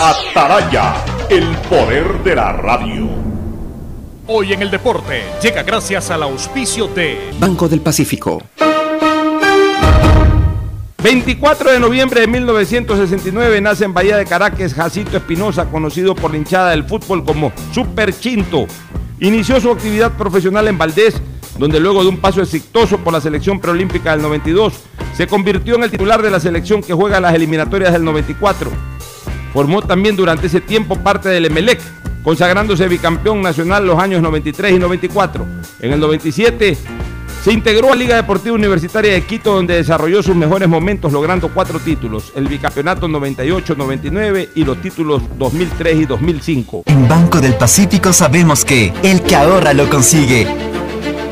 Ataraya, el poder de la radio. Hoy en el deporte llega gracias al auspicio de Banco del Pacífico. 24 de noviembre de 1969 nace en Bahía de Caracas Jacito Espinosa, conocido por la hinchada del fútbol como Super Chinto. Inició su actividad profesional en Valdés, donde luego de un paso exitoso por la selección preolímpica del 92, se convirtió en el titular de la selección que juega las eliminatorias del 94. Formó también durante ese tiempo parte del Emelec, consagrándose bicampeón nacional los años 93 y 94. En el 97 se integró a Liga Deportiva Universitaria de Quito, donde desarrolló sus mejores momentos, logrando cuatro títulos: el bicampeonato 98-99 y los títulos 2003 y 2005. En Banco del Pacífico sabemos que el que ahorra lo consigue.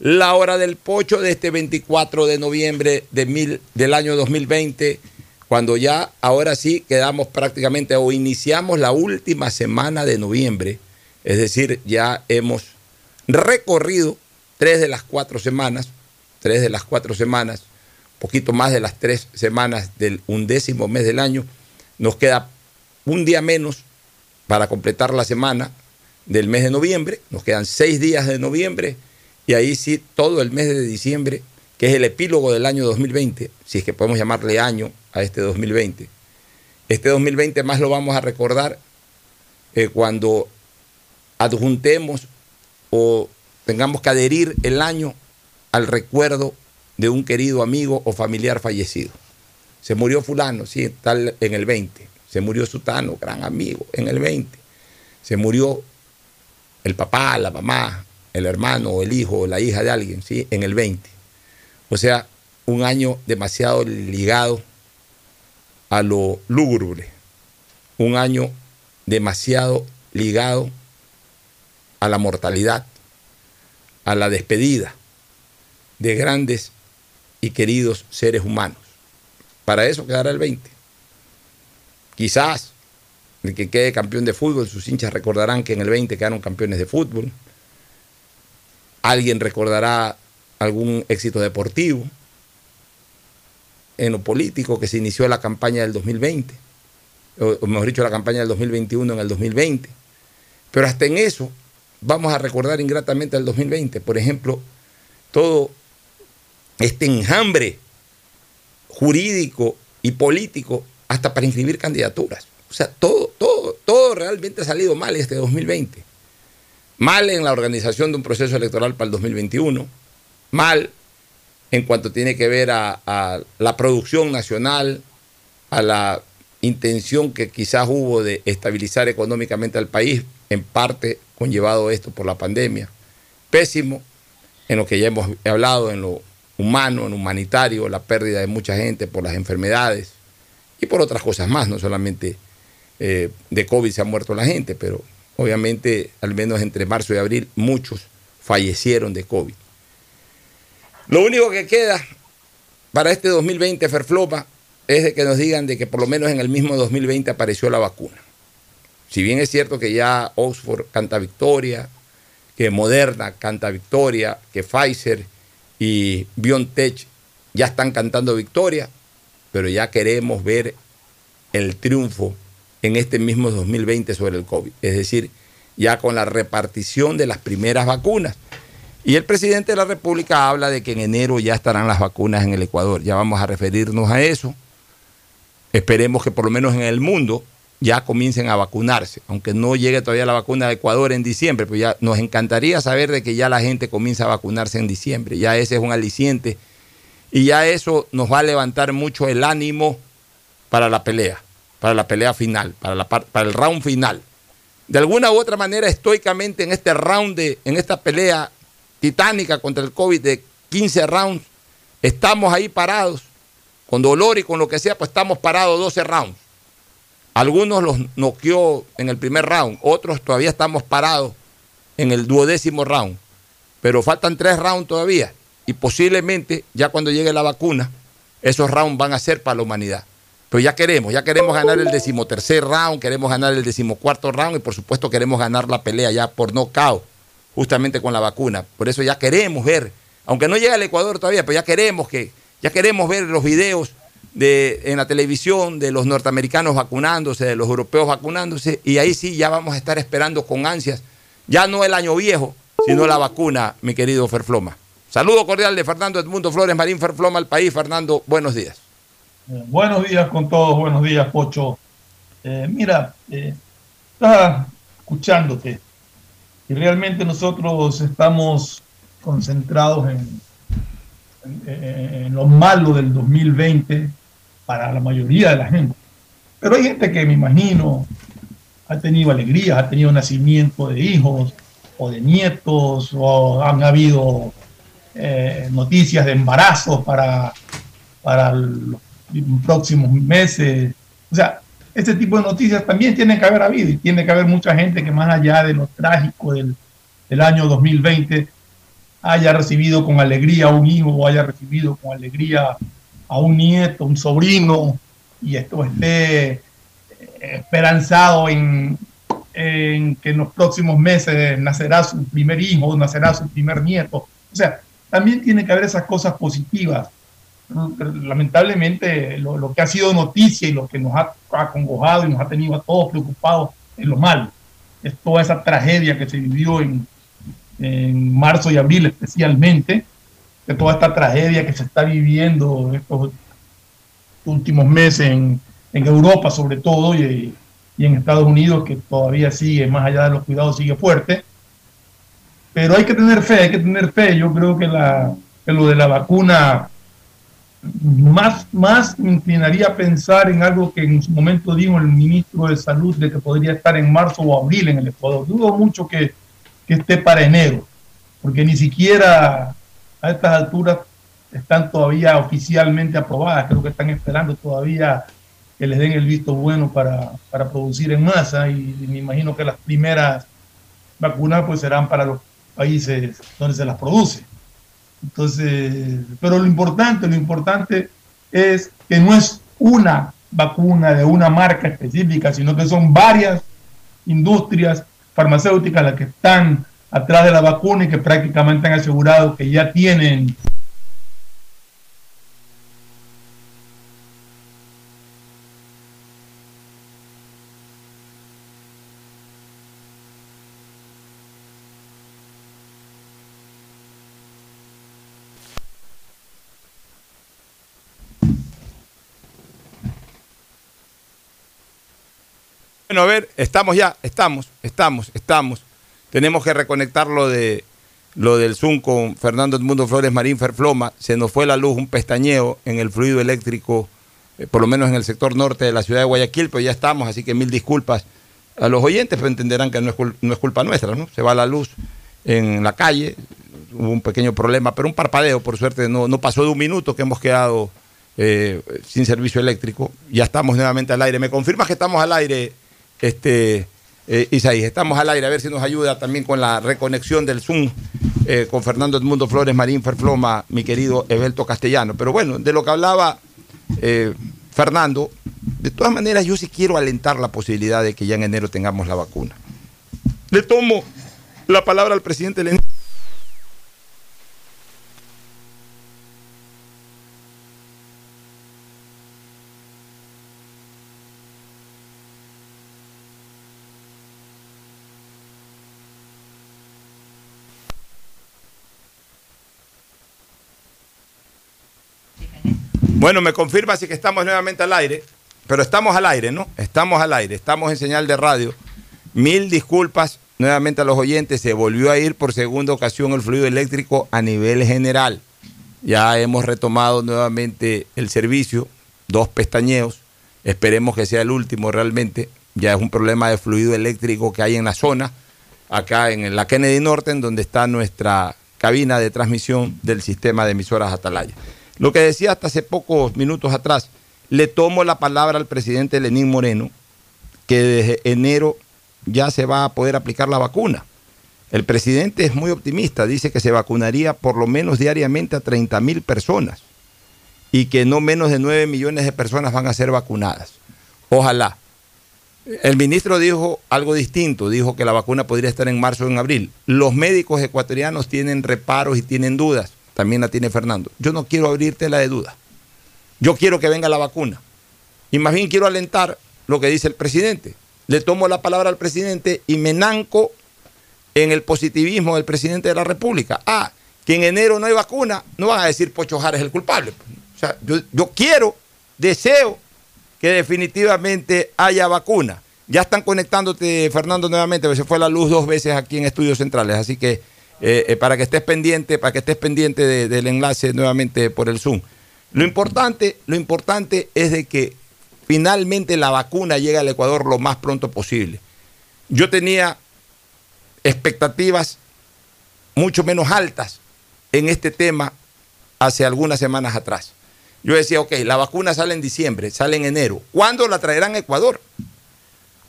La Hora del Pocho, de este 24 de noviembre de mil, del año 2020 cuando ya ahora sí quedamos prácticamente o iniciamos la última semana de noviembre, es decir, ya hemos recorrido tres de las cuatro semanas, tres de las cuatro semanas, poquito más de las tres semanas del undécimo mes del año, nos queda un día menos para completar la semana del mes de noviembre, nos quedan seis días de noviembre y ahí sí todo el mes de diciembre, que es el epílogo del año 2020, si es que podemos llamarle año a este 2020. Este 2020 más lo vamos a recordar eh, cuando adjuntemos o tengamos que adherir el año al recuerdo de un querido amigo o familiar fallecido. Se murió fulano, sí, tal en el 20. Se murió Sutano, gran amigo, en el 20. Se murió el papá, la mamá, el hermano o el hijo o la hija de alguien, ¿sí? En el 20. O sea, un año demasiado ligado a lo lúgubre, un año demasiado ligado a la mortalidad, a la despedida de grandes y queridos seres humanos. Para eso quedará el 20. Quizás el que quede campeón de fútbol, sus hinchas recordarán que en el 20 quedaron campeones de fútbol. Alguien recordará algún éxito deportivo. En lo político que se inició la campaña del 2020, o mejor dicho, la campaña del 2021 en el 2020. Pero hasta en eso vamos a recordar ingratamente al 2020. Por ejemplo, todo este enjambre jurídico y político hasta para inscribir candidaturas. O sea, todo, todo, todo realmente ha salido mal este 2020. Mal en la organización de un proceso electoral para el 2021, mal en cuanto tiene que ver a, la producción nacional, a la intención que quizás hubo de estabilizar económicamente al país, en parte conllevado esto por la pandemia. Pésimo en lo que ya hemos hablado, en lo humano, en lo humanitario, la pérdida de mucha gente por las enfermedades y por otras cosas más, no solamente eh, de COVID se ha muerto la gente, pero obviamente al menos entre marzo y abril muchos fallecieron de COVID. Lo único que queda para este 2020, Ferfloma, es de que nos digan de que por lo menos en el mismo 2020 apareció la vacuna. Si bien es cierto que ya Oxford canta victoria, que Moderna canta victoria, que Pfizer y BioNTech ya están cantando victoria, pero ya queremos ver el triunfo en este mismo 2020 sobre el COVID. Es decir, ya con la repartición de las primeras vacunas. Y el presidente de la República habla de que en enero ya estarán las vacunas en el Ecuador. Ya vamos a referirnos a eso. Esperemos que por lo menos en el mundo ya comiencen a vacunarse, aunque no llegue todavía la vacuna de Ecuador en diciembre, pues ya nos encantaría saber de que ya la gente comienza a vacunarse en diciembre, ya ese es un aliciente y ya eso nos va a levantar mucho el ánimo para la pelea, para la pelea final, para, la, para el round final. De alguna u otra manera, estoicamente en este round, en esta pelea titánica contra el COVID de 15 rounds, estamos ahí parados, con dolor y con lo que sea, pues estamos parados 12 rounds algunos los noqueó en el primer round, otros todavía estamos parados en el duodécimo round. Pero faltan tres rounds todavía. Y posiblemente, ya cuando llegue la vacuna, esos rounds van a ser para la humanidad. Pero ya queremos, ya queremos ganar el decimotercer round, queremos ganar el decimocuarto round y por supuesto queremos ganar la pelea ya por nocaut, justamente con la vacuna. Por eso ya queremos ver, aunque no llega al Ecuador todavía, pero ya queremos que, ya queremos ver los videos de, en la televisión de los norteamericanos vacunándose, de los europeos vacunándose, y ahí sí ya vamos a estar esperando con ansias, ya no el año viejo, sino la vacuna, mi querido Ferfloma. Saludo cordial de Fernando Edmundo Flores Marín Ferfloma al país. Fernando, buenos días. Buenos días con todos, buenos días, Pocho. Eh, mira, eh, estaba escuchándote y realmente nosotros estamos concentrados en, en, en, lo malo del 2020 para la mayoría de la gente. Pero hay gente que me imagino ha tenido alegrías, ha tenido nacimiento de hijos o de nietos, o han habido eh, noticias de embarazos para, para los próximos meses. O sea, este tipo de noticias también tienen que haber habido y tiene que haber mucha gente que más allá de lo trágico del, del año 2020 haya recibido con alegría a un hijo o haya recibido con alegría a un nieto, un sobrino, y esto esté eh, esperanzado en, en, que en los próximos meses nacerá su primer hijo, nacerá su primer nieto. O sea, también tiene que haber esas cosas positivas. Lamentablemente, lo, que ha sido noticia y lo que nos ha acongojado y nos ha tenido a todos preocupados es lo malo. Es toda esa tragedia que se vivió en, en marzo y abril especialmente, de toda esta tragedia que se está viviendo estos últimos meses en, en Europa sobre todo y, y, en Estados Unidos que todavía sigue, más allá de los cuidados, sigue fuerte. Pero hay que tener fe, hay que tener fe. Yo creo que, la, que lo de la vacuna más, más me inclinaría a pensar en algo que en su momento dijo el ministro de Salud, de que podría estar en marzo o abril en el Ecuador. Dudo mucho que, que esté para enero. porque ni siquiera a estas alturas están todavía oficialmente aprobadas, creo que están esperando todavía que les den el visto bueno para, para producir en masa y, me imagino que las primeras vacunas pues serán para los países donde se las produce. Entonces, pero lo importante, lo importante es que no es una vacuna de una marca específica, sino que son varias industrias farmacéuticas las que están atrás de la vacuna y que prácticamente han asegurado que ya tienen Bueno, a ver, estamos ya, estamos, estamos, estamos. Tenemos que reconectar lo de lo del Zoom con Fernando Edmundo Flores Marín Ferfloma. Se nos fue la luz, un pestañeo en el fluido eléctrico, eh, por lo menos en el sector norte de la ciudad de Guayaquil, pero ya estamos, así que mil disculpas a los oyentes, pero entenderán que no es, no es culpa nuestra, ¿no? Se va la luz en la calle, hubo un pequeño problema, pero un parpadeo, por suerte, no, no pasó de un minuto que hemos quedado eh, sin servicio eléctrico. Ya estamos nuevamente al aire. ¿Me confirmas que estamos al aire, este, eh, estamos al aire, a ver si nos ayuda también con la reconexión del Zoom eh, con Fernando Edmundo Flores Marín Ferfloma, mi querido Evelto Castellano. Pero bueno, de lo que hablaba eh, Fernando, de todas maneras yo sí quiero alentar la posibilidad de que ya en enero tengamos la vacuna. Le tomo la palabra al presidente Lenín. Bueno, me confirma si que estamos nuevamente al aire, pero estamos al aire, ¿no? Estamos al aire, estamos en señal de radio. Mil disculpas nuevamente a los oyentes, se volvió a ir por segunda ocasión el fluido eléctrico a nivel general. Ya hemos retomado nuevamente el servicio, dos pestañeos, esperemos que sea el último realmente. Ya es un problema de fluido eléctrico que hay en la zona, acá en la Kennedy Norte, en donde está nuestra cabina de transmisión del sistema de emisoras Atalaya. Lo que decía hasta hace pocos minutos atrás, le tomo la palabra al presidente Lenín Moreno, que desde enero ya se va a poder aplicar la vacuna. El presidente es muy optimista, dice que se vacunaría por lo menos diariamente a 30 mil personas y que no menos de 9 millones de personas van a ser vacunadas. Ojalá. El ministro dijo algo distinto, dijo que la vacuna podría estar en marzo o en abril. Los médicos ecuatorianos tienen reparos y tienen dudas también la tiene Fernando. Yo no quiero abrirte la de duda. Yo quiero que venga la vacuna. Y más bien quiero alentar lo que dice el presidente. Le tomo la palabra al presidente y me nanco en el positivismo del presidente de la República. Ah, que en enero no hay vacuna, no van a decir Pocho Jara es el culpable. O sea, yo, yo quiero, deseo que definitivamente haya vacuna. Ya están conectándote, Fernando, nuevamente, se fue la luz dos veces aquí en Estudios Centrales, así que eh, eh, para que estés pendiente, para que estés pendiente del enlace nuevamente por el Zoom. Lo importante, lo importante es de que finalmente la vacuna llegue al Ecuador lo más pronto posible. Yo tenía expectativas mucho menos altas en este tema hace algunas semanas atrás. Yo decía, ok, la vacuna sale en diciembre, sale en enero. ¿Cuándo la traerán a Ecuador?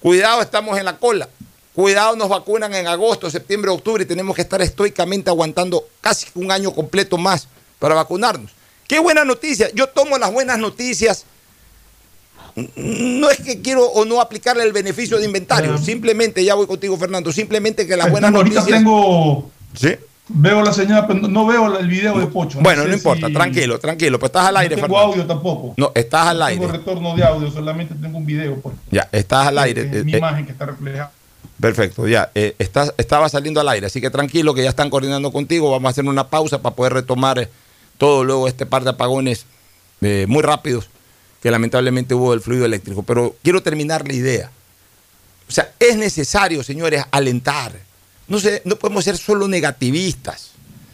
Cuidado, estamos en la cola. Cuidado, nos vacunan en agosto, septiembre, octubre y tenemos que estar estoicamente aguantando casi un año completo más para vacunarnos. Qué buena noticia. Yo tomo las buenas noticias. No es que quiero o no aplicarle el beneficio de inventario. Simplemente, ya voy contigo, Fernando. Simplemente que las buenas ahorita noticias. tengo. ¿Sí? Veo la señal, pero no veo el video de Pocho. Bueno, no importa, si- tranquilo, tranquilo. Pues estás al aire, No tengo Fernando. audio tampoco. No, estás al No aire. tengo retorno de audio, solamente tengo un video. Porque Ya, estás al aire. es Eh, mi eh, imagen que está reflejada. Perfecto, ya. eh, estás- estaba saliendo al aire, así que tranquilo que ya están coordinando contigo. Vamos a hacer una pausa para poder retomar eh, todo luego este par de apagones eh, muy rápidos que lamentablemente hubo del fluido eléctrico. Pero quiero terminar la idea. O sea, es necesario, señores, alentar. No, sé, no podemos ser solo negativistas.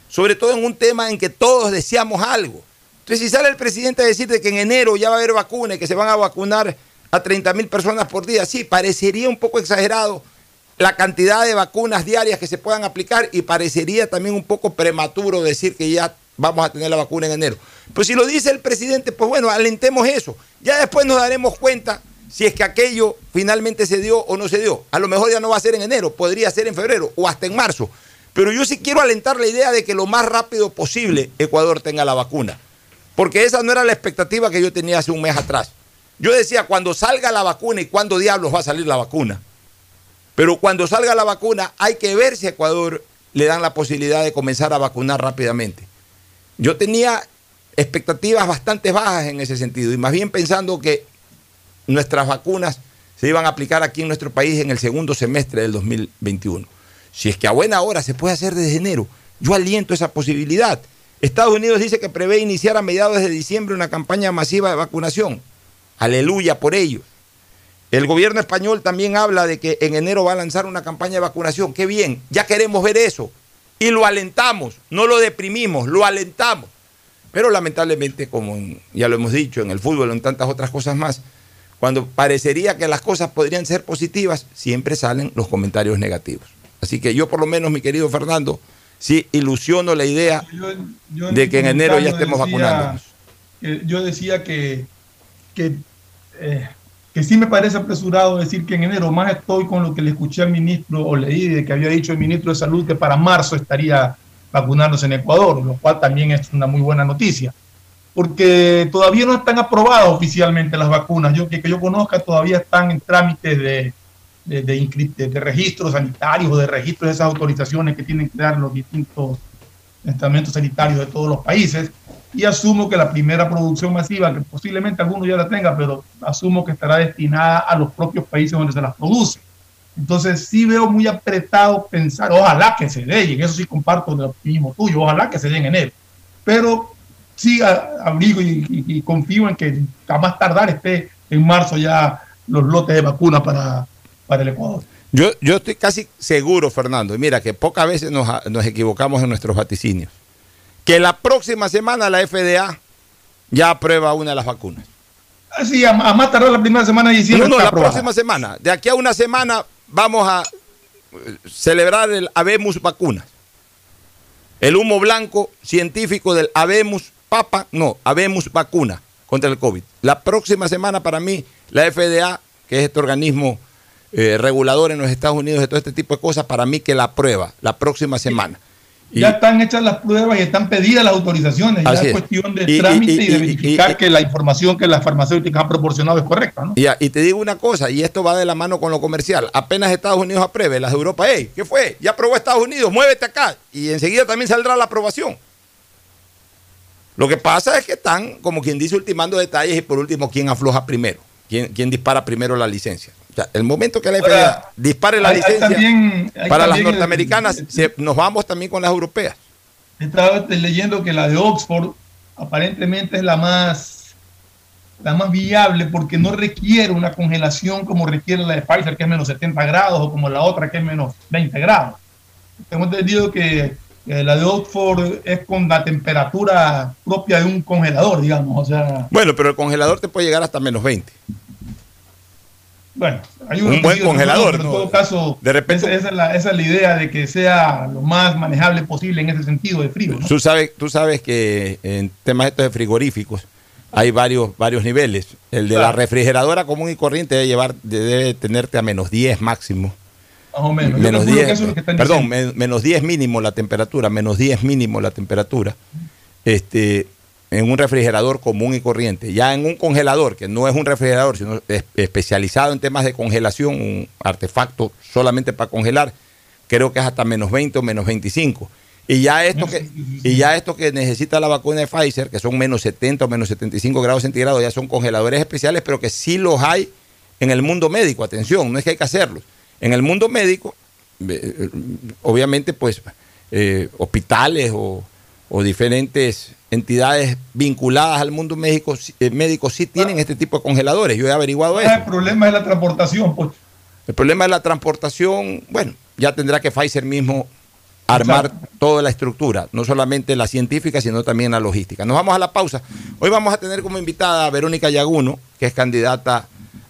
Sobre todo en un tema en que todos deseamos algo. Entonces, si sale el presidente a decirte que en enero ya va a haber vacuna y que se van a vacunar a 30 mil personas por día, sí, parecería un poco exagerado la cantidad de vacunas diarias que se puedan aplicar y parecería también un poco prematuro decir que ya vamos a tener la vacuna en enero. Pero si lo dice el presidente, pues bueno, alentemos eso. Ya después nos daremos cuenta si es que aquello finalmente se dio o no se dio. A lo mejor ya no va a ser en enero, podría ser en febrero o hasta en marzo. Pero yo sí quiero alentar la idea de que lo más rápido posible Ecuador tenga la vacuna. Porque esa no era la expectativa que yo tenía hace un mes atrás. Yo decía, cuando salga la vacuna y cuándo diablos va a salir la vacuna. Pero cuando salga la vacuna hay que ver si a Ecuador le dan la posibilidad de comenzar a vacunar rápidamente. Yo tenía expectativas bastante bajas en ese sentido y más bien pensando que nuestras vacunas se iban a aplicar aquí en nuestro país en el segundo semestre del 2021. Si es que a buena hora se puede hacer desde enero, yo aliento esa posibilidad. Estados Unidos dice que prevé iniciar a mediados de diciembre una campaña masiva de vacunación. Aleluya por ello. El gobierno español también habla de que en enero va a lanzar una campaña de vacunación. Qué bien, ya queremos ver eso. Y lo alentamos, no lo deprimimos, lo alentamos. Pero lamentablemente, como ya lo hemos dicho en el fútbol, en tantas otras cosas más, cuando parecería que las cosas podrían ser positivas, siempre salen los comentarios negativos. Así que yo por lo menos, mi querido Fernando, sí ilusiono la idea Yo- yo en de que en enero ya estemos decía vacunándonos. yo decía que, que, eh, que sí me parece apresurado decir que en enero, más estoy con lo que le escuché al ministro o leí de que había dicho el ministro de Salud que para marzo estaría vacunándose en Ecuador, lo cual también es una muy buena noticia. Porque todavía no están aprobadas oficialmente las vacunas. Yo que, que yo conozca todavía están en trámites de, de, de registros sanitarios o de registros de esas autorizaciones que tienen que dar los distintos estamentos sanitarios de todos los países y asumo que la primera producción masiva, que posiblemente alguno ya la tenga, pero asumo que estará destinada a los propios países donde se las produce. Entonces sí veo muy apretado pensar, ojalá que se dé, y en eso sí comparto el optimismo tuyo, ojalá que se dé en enero. Pero sí abrigo y, y- y confío en que a más tardar esté en marzo ya los lotes de vacuna para, para el Ecuador. Yo, yo estoy casi seguro, Fernando, y mira que pocas veces nos, nos equivocamos en nuestros vaticinios, que la próxima semana la FDA ya aprueba una de las vacunas. Así, a, a más tardar la primera semana de No, diciembre. no, está la aprobada. próxima semana. De aquí a una semana vamos a eh, celebrar el Habemus Vacunas. El humo blanco científico del Habemus Papa, no, Habemus Vacuna contra el COVID. La próxima semana para mí, la FDA, que es este organismo eh, regulador en los Estados Unidos de todo este tipo de cosas, para mí que la aprueba la próxima semana. Y- Ya están hechas las pruebas y están pedidas las autorizaciones. Ya es es. cuestión de Y- trámite y, y- de verificar que la información que las farmacéuticas han proporcionado es correcta. ¿no? Ya, y te digo una cosa, y esto va de la mano con lo comercial. Apenas Estados Unidos apruebe, las de Europa, hey, ¿qué fue? Ya aprobó Estados Unidos, muévete acá. Y enseguida también saldrá la aprobación. Lo que pasa es que están, como quien dice, ultimando detalles y por último, ¿quién afloja primero? ¿Quién, quién dispara primero la licencia? Sea, el momento que la FDA Ahora, dispare la hay- hay licencia también- hay para las el- norteamericanas, se- nos vamos también con las europeas. Estaba leyendo que la de Oxford aparentemente es la más, la más viable porque no requiere una congelación como requiere la de Pfizer, que es menos 70 grados, o como la otra, que es menos 20 grados. Tengo entendido que, que la de Oxford es con la temperatura propia de un congelador, digamos. O sea, Bueno, pero el congelador te puede llegar hasta menos 20. Bueno, hay Un buen congelador, pero en todo caso, De repente- esa, esa es la, esa es la idea de que sea lo más manejable posible en ese sentido de frío. ¿no? Tú sabes, tú sabes que en temas estos de frigoríficos hay varios, varios niveles. El de la refrigeradora común y corriente debe llevar, debe tenerte a menos 10 máximo. Más o menos. Menos calculo que 10, eso es lo que están perdón, men- menos 10 mínimo la temperatura, menos 10 mínimo la temperatura. Este, en un refrigerador común y corriente. Ya en un congelador, que no es un refrigerador, sino es- especializado en temas de congelación, un artefacto solamente para congelar, creo que es hasta menos 20 o menos 25. Y ya esto que, y ya esto que necesita la vacuna de Pfizer, que son menos 70 o menos 75 grados centígrados, ya son congeladores especiales, pero que sí los hay en el mundo médico. Atención, no es que hay que hacerlos. En el mundo médico, eh, eh, obviamente, pues, eh, hospitales o, o diferentes entidades vinculadas al mundo médico, eh, médico sí tienen este tipo de congeladores. Yo he averiguado eso. Ah, El problema es la transportación, pues. El problema de la transportación, bueno, ya tendrá que Pfizer mismo armar toda la estructura, no solamente la científica, sino también la logística. Nos vamos a la pausa. Hoy vamos a tener como invitada a Verónica Yaguno, que es candidata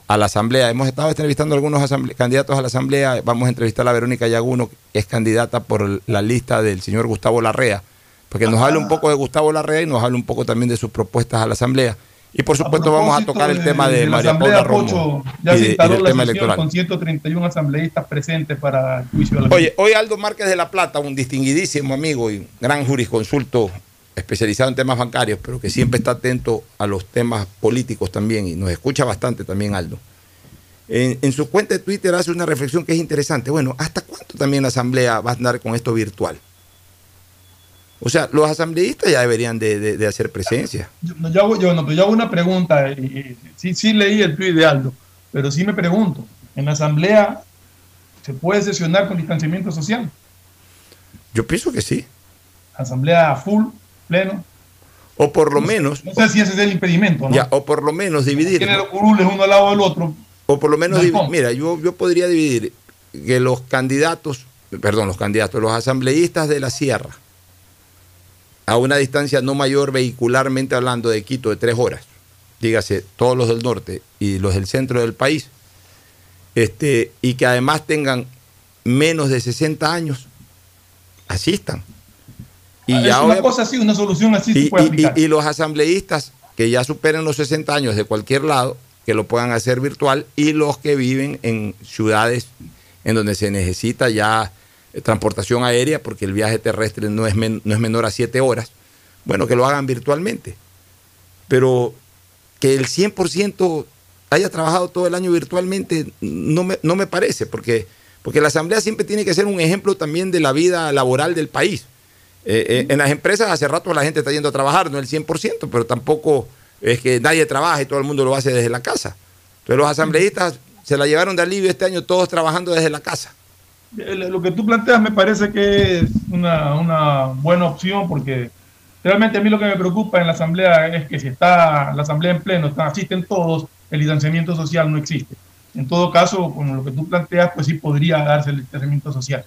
a la asamblea. Hemos estado entrevistando a algunos candidatos a la asamblea. Vamos a entrevistar a Verónica Yaguno, que es candidata por la lista del señor Gustavo Larrea, porque nos habla un poco de Gustavo Larrea y nos habla un poco también de sus propuestas a la asamblea. Y por supuesto vamos a tocar el tema de, María Paula Romo. Ya y se instaló la tema electoral. con 131 asambleístas presentes para el juicio de la Oye, hoy Aldo Márquez de la Plata, un distinguidísimo amigo y gran jurisconsulto especializado en temas bancarios, pero que siempre está atento a los temas políticos también y nos escucha bastante también Aldo. En, su cuenta de Twitter hace una reflexión que es interesante. Bueno, ¿hasta cuánto también la Asamblea va a andar con esto virtual? O sea, los asambleístas ya deberían de, hacer presencia. Yo, hago, yo, no, yo hago una pregunta. Sí, sí leí el tweet de Aldo, pero sí me pregunto, ¿en la Asamblea se puede sesionar con distanciamiento social? Yo pienso que sí. Asamblea full, pleno. O por lo menos. No sé si ese es el impedimento, ¿no? Ya, o por lo menos dividir. Tiene los curules uno al lado del otro. O por lo menos, mira, yo, yo podría dividir que los candidatos, perdón, los candidatos, los asambleístas de la Sierra, a una distancia no mayor vehicularmente hablando de Quito de tres horas, dígase, todos los del norte y los del centro del país, este, y que además tengan menos de 60 años, asistan. Y ah, ya una cosa así, una solución así y, se puede aplicar. Y, los asambleístas que ya superen los 60 años de cualquier lado, que lo puedan hacer virtual, y los que viven en ciudades en donde se necesita ya transportación aérea, porque el viaje terrestre no es, no es menor a 7 horas, bueno, que lo hagan virtualmente. Pero que el 100% haya trabajado todo el año virtualmente, no me, no me parece, porque, porque la Asamblea siempre tiene que ser un ejemplo también de la vida laboral del país. Eh, eh, en las empresas hace rato la gente está yendo a trabajar, no el 100%, pero tampoco es que nadie trabaja y todo el mundo lo hace desde la casa. Entonces los asambleístas se la llevaron de alivio este año todos trabajando desde la casa. Eh, lo que tú planteas me parece que es una, buena opción porque realmente a mí lo que me preocupa en la asamblea es que si está la asamblea en pleno, están, asisten todos, el distanciamiento social no existe. En todo caso, con lo que tú planteas, pues sí podría darse el distanciamiento social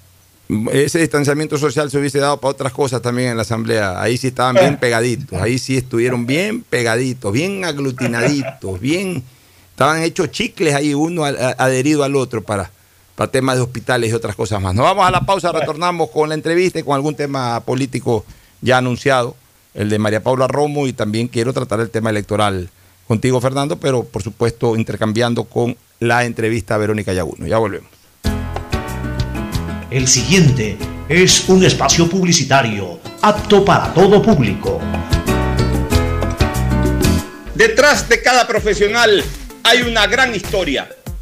ese distanciamiento social se hubiese dado para otras cosas también en la asamblea. Ahí sí estaban bien pegaditos, ahí sí estuvieron bien pegaditos, bien aglutinaditos, bien, estaban hechos chicles ahí uno adherido al otro para, para temas de hospitales y otras cosas más. Nos vamos a la pausa, retornamos con la entrevista y con algún tema político ya anunciado, el de María Paula Romo y también quiero tratar el tema electoral contigo, Fernando, pero por supuesto intercambiando con la entrevista a Verónica Yaguno. Ya volvemos. El siguiente es un espacio publicitario apto para todo público. Detrás de cada profesional hay una gran historia.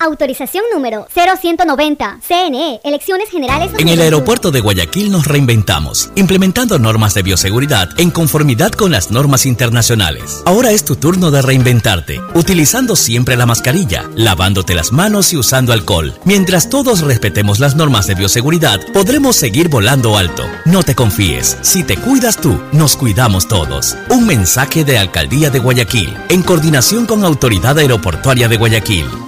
Autorización número 0190. CNE, Elecciones Generales. En el aeropuerto de Guayaquil nos reinventamos, implementando normas de bioseguridad en conformidad con las normas internacionales. Ahora es tu turno de reinventarte, utilizando siempre la mascarilla, lavándote las manos y usando alcohol. Mientras todos respetemos las normas de bioseguridad, podremos seguir volando alto. No te confíes, si te cuidas tú, nos cuidamos todos. Un mensaje de Alcaldía de Guayaquil, en coordinación con Autoridad Aeroportuaria de Guayaquil.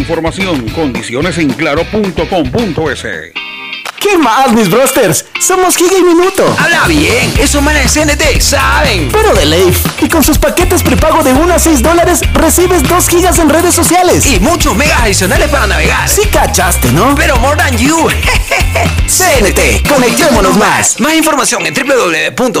información, condiciones en claro.com.es. ¿Qué más, mis brosters? Somos Giga y Minuto. Habla bien, esos manes de CNT saben. Pero de ley. Y con sus paquetes prepago de 1 a 6 dólares, recibes 2 gigas en redes sociales. Y muchos megas adicionales para navegar. Sí cachaste, ¿no? Pero more than you. CNT, conectémonos más. Más información en www.cnt.com.es.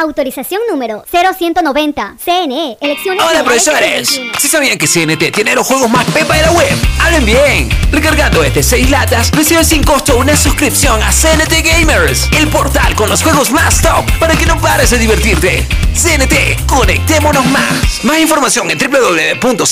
Autorización número 0190. CNE. Elecciones Hola profesores, 2021. si sabían que CNT tiene los juegos más pepa de la web, hablen bien. Recargando este 6 latas, reciben sin costo una suscripción a CNT Gamers, el portal con los juegos más top para que no pares de divertirte. CNT, conectémonos más. Más información en www.cnt.com.es.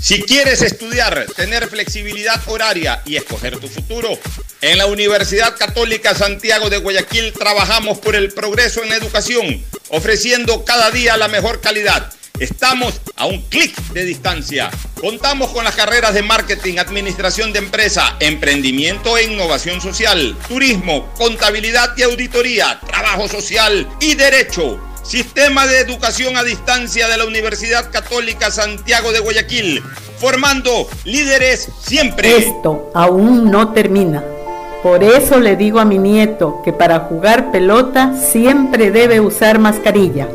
Si quieres estudiar, tener flexibilidad horaria y escoger tu futuro, en la Universidad Católica Santiago de Guayaquil trabajamos por el progreso en educación, ofreciendo cada día la mejor calidad. Estamos a un clic de distancia. Contamos con las carreras de marketing, administración de empresa, emprendimiento e innovación social, turismo, contabilidad y auditoría, trabajo social y derecho. Sistema de Educación a Distancia de la Universidad Católica Santiago de Guayaquil, formando líderes siempre. Esto aún no termina. Por eso le digo a mi nieto que para jugar pelota siempre debe usar mascarilla.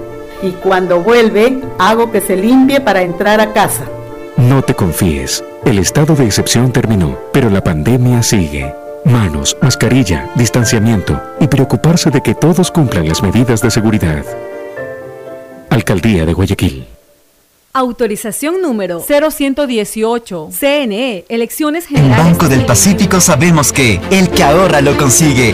Y cuando vuelve, hago que se limpie para entrar a casa. No te confíes. El estado de excepción terminó, pero la pandemia sigue. Manos, mascarilla, distanciamiento y preocuparse de que todos cumplan las medidas de seguridad. Alcaldía de Guayaquil. Autorización número 0118. CNE, Elecciones En Generales. Banco del Pacífico sabemos que el que ahorra lo consigue.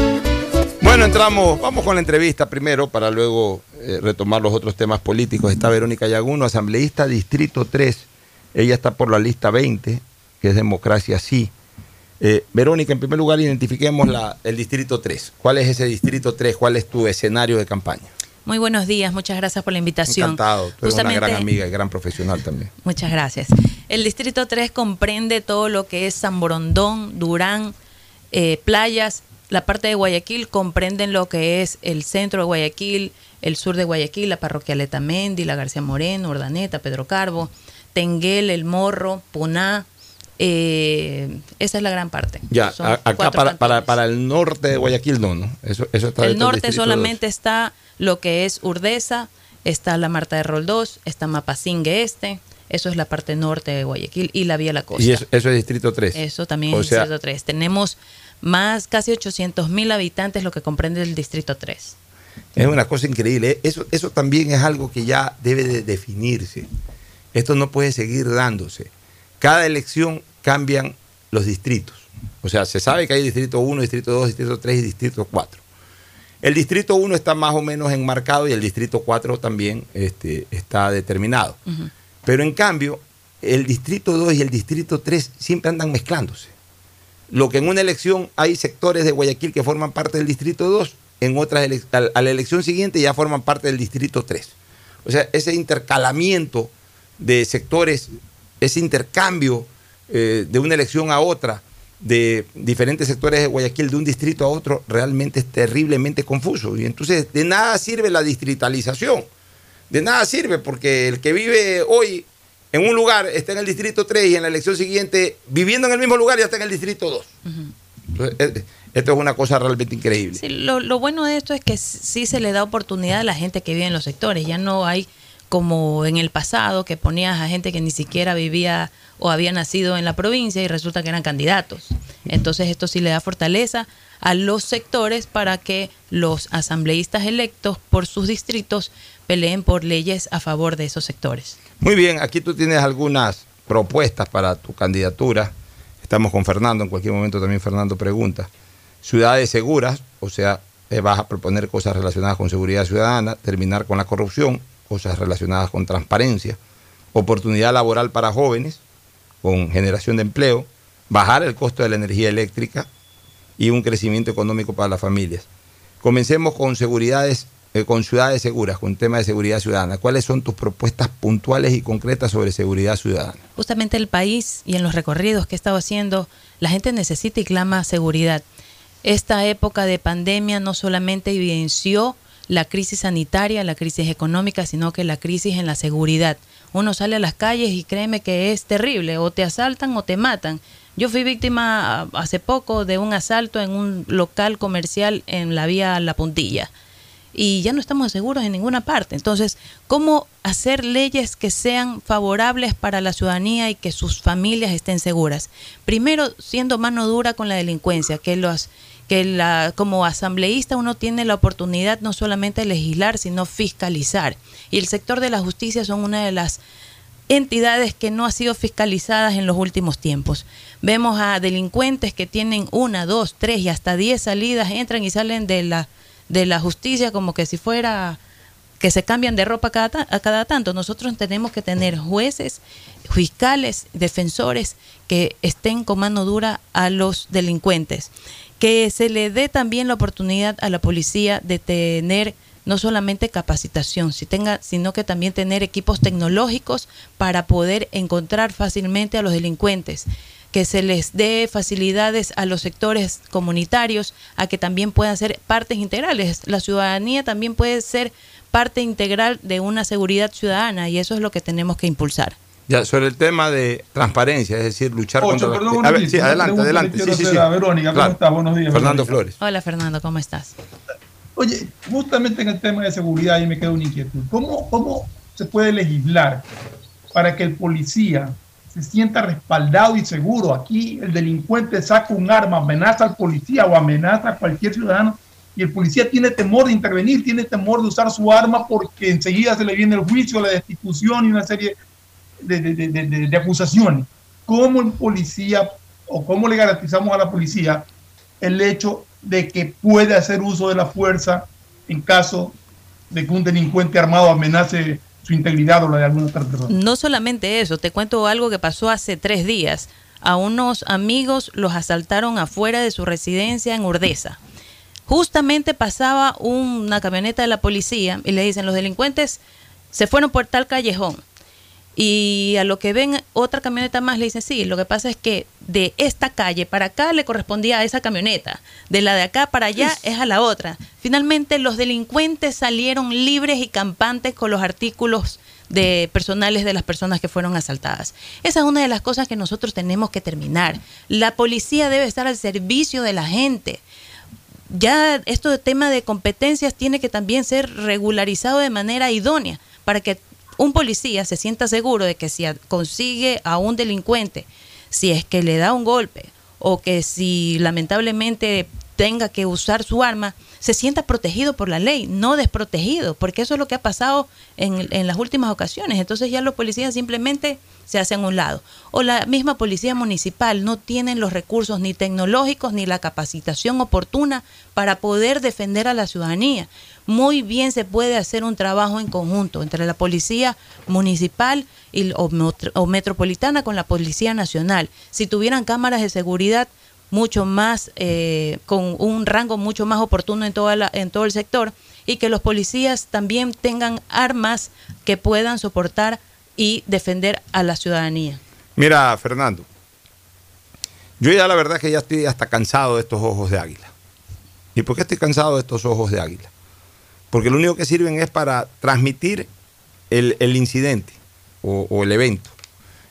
Bueno, entramos, vamos con la entrevista primero para luego eh, retomar los otros temas políticos. Está Verónica Yaguno, asambleísta Distrito 3. Ella está por la lista 20, que es Democracia Sí. Eh, Verónica, en primer lugar, identifiquemos la, el Distrito 3. ¿Cuál es ese Distrito 3? ¿Cuál es tu escenario de campaña? Muy buenos días, muchas gracias por la invitación. Encantado. Tú eres una gran amiga y gran profesional también. Muchas gracias. El Distrito 3 comprende todo lo que es San Borondón, Durán, eh, playas. La parte de Guayaquil comprenden lo que es el centro de Guayaquil, el sur de Guayaquil, la parroquia Letamendi, la García Moreno, Urdaneta, Pedro Carbo, Tenguel, El Morro, Puná. eh, esa es la gran parte. Ya, Son acá para, para, para el norte de Guayaquil no, ¿no? Eso, eso está El norte solamente está lo que es Urdesa, está la Marta de Roldós, está Mapasingue Este, eso es la parte norte de Guayaquil y la Vía La 2. Costa. Y eso, eso es Distrito 3. Eso también O es sea, Distrito 3. Tenemos más, casi 800 mil habitantes, lo que comprende el Distrito 3. Es una cosa increíble. Eso, eso también es algo que ya debe de definirse. Esto no puede seguir dándose. Cada elección cambian los distritos. O sea, se sabe que hay distrito 1, distrito 2, distrito 3 y distrito 4. El distrito 1 está más o menos enmarcado y el distrito 4 también este, está determinado. Pero en cambio, el distrito 2 y el distrito 3 siempre andan mezclándose. Lo que en una elección hay sectores de Guayaquil que forman parte del distrito 2, en otras a la elección siguiente ya forman parte del distrito 3. O sea, ese intercalamiento de sectores, ese intercambio eh, de una elección a otra, de diferentes sectores de Guayaquil, de un distrito a otro, realmente es terriblemente confuso. Y entonces de nada sirve la distritalización. De nada sirve porque el que vive hoy en un lugar está en el distrito 3 y en la elección siguiente, viviendo en el mismo lugar, ya está en el distrito 2. Eh, esto es una cosa realmente increíble. lo, lo, bueno de esto es que sí se le da oportunidad a la gente que vive en los sectores. Ya no hay como en el pasado que ponías a gente que ni siquiera vivía o había nacido en la provincia y resulta que eran candidatos. Entonces esto sí le da fortaleza a los sectores para que los asambleístas electos por sus distritos peleen por leyes a favor de esos sectores. Muy bien, aquí tú tienes algunas propuestas para tu candidatura. Estamos con Fernando, en cualquier momento también Fernando pregunta. Ciudades seguras, o sea, vas a proponer cosas relacionadas con seguridad ciudadana, terminar con la corrupción, cosas relacionadas con transparencia, oportunidad laboral para jóvenes, con generación de empleo, bajar el costo de la energía eléctrica y un crecimiento económico para las familias. Comencemos con seguridades, eh, con ciudades seguras, con tema de seguridad ciudadana. ¿Cuáles son tus propuestas puntuales y concretas sobre seguridad ciudadana? Justamente el país y en los recorridos que he estado haciendo, la gente necesita y clama seguridad. Esta época de pandemia no solamente evidenció la crisis sanitaria, la crisis económica, sino que la crisis en la seguridad. Uno sale a las calles y créeme que es terrible, o te asaltan o te matan. Yo fui víctima ah, hace poco de un asalto en un local comercial en la vía La Puntilla y ya no estamos seguros en ninguna parte. Entonces, ¿cómo hacer leyes que sean favorables para la ciudadanía y que sus familias estén seguras? Primero, siendo mano dura con la delincuencia, que los que la, como asambleísta uno tiene la oportunidad no solamente de legislar, sino fiscalizar. Y el sector de la justicia son una de las entidades que no ha sido fiscalizadas en los últimos tiempos. Vemos a delincuentes que tienen una, dos, tres y hasta diez salidas, entran y salen de la, de la justicia como que si fuera que se cambian de ropa cada, a cada tanto. Nosotros tenemos que tener jueces, fiscales, defensores que estén con mano dura a los delincuentes que se le dé también la oportunidad a la policía de tener no solamente capacitación, sino que también tener equipos tecnológicos para poder encontrar fácilmente a los delincuentes, que se les dé facilidades a los sectores comunitarios a que también puedan ser partes integrales. La ciudadanía también puede ser parte integral de una seguridad ciudadana y eso es lo que tenemos que impulsar. Ya, sobre el tema de transparencia, es decir, luchar contra la... A ver, sí, adelante, adelante. Sí, sí, sí. Verónica, ¿cómo estás? Buenos días. Fernando Flores. Hola, Fernando, ¿cómo estás? Oye, justamente en el tema de seguridad ahí me queda una inquietud. ¿Cómo, ¿Cómo se puede legislar para que el policía se sienta respaldado y seguro? Aquí el delincuente saca un arma, amenaza al policía o amenaza a cualquier ciudadano y el policía tiene temor de intervenir, tiene temor de usar su arma porque enseguida se le viene el juicio, la destitución y una serie de, acusaciones. ¿Cómo un policía o cómo le garantizamos a la policía el hecho de que puede hacer uso de la fuerza en caso de que un delincuente armado amenace su integridad o la de alguna otra? No solamente eso, te cuento algo que pasó hace tres días. A unos amigos los asaltaron afuera de su residencia en Urdesa. Justamente pasaba una camioneta de la policía y le dicen los delincuentes se fueron por tal callejón y a lo que ven otra camioneta más le dicen, sí, lo que pasa es que de esta calle para acá le correspondía a esa camioneta, de la de acá para allá es a la otra. Finalmente los delincuentes salieron libres y campantes con los artículos de personales de las personas que fueron asaltadas. Esa es una de las cosas que nosotros tenemos que terminar. La policía debe estar al servicio de la gente. Ya esto de tema de competencias tiene que también ser regularizado de manera idónea para que un policía se sienta seguro de que si consigue a un delincuente, si es que le da un golpe o que si lamentablemente tenga que usar su arma, se sienta protegido por la ley, no desprotegido, porque eso es lo que ha pasado en, en las últimas ocasiones. Entonces ya los policías simplemente se hacen a un lado. O la misma policía municipal no tienen los recursos ni tecnológicos ni la capacitación oportuna para poder defender a la ciudadanía. Muy bien se puede hacer un trabajo en conjunto entre la policía municipal y, o, metropolitana con la policía nacional. Si tuvieran cámaras de seguridad mucho más, eh, con un rango mucho más oportuno en, toda la, en todo el sector y que los policías también tengan armas que puedan soportar y defender a la ciudadanía. Mira, Fernando, yo ya la verdad que ya estoy hasta cansado de estos ojos de águila. ¿Y por qué estoy cansado de estos ojos de águila? Porque lo único que sirven es para transmitir el, incidente o, el evento.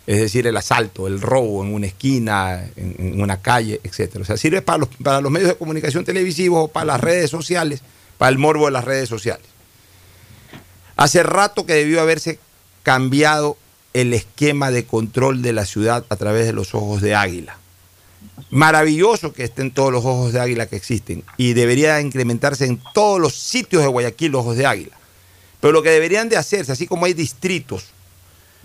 Es decir, el asalto, el robo en una esquina, en, en una calle, etc. O sea, sirve para los, para los medios de comunicación televisivos o para las redes sociales, para el morbo de las redes sociales. Hace rato que debió haberse cambiado el esquema de control de la ciudad a través de los ojos de águila. Maravilloso que estén todos los ojos de águila que existen y debería incrementarse en todos los sitios de Guayaquil los ojos de águila. Pero lo que deberían de hacerse, así como hay distritos,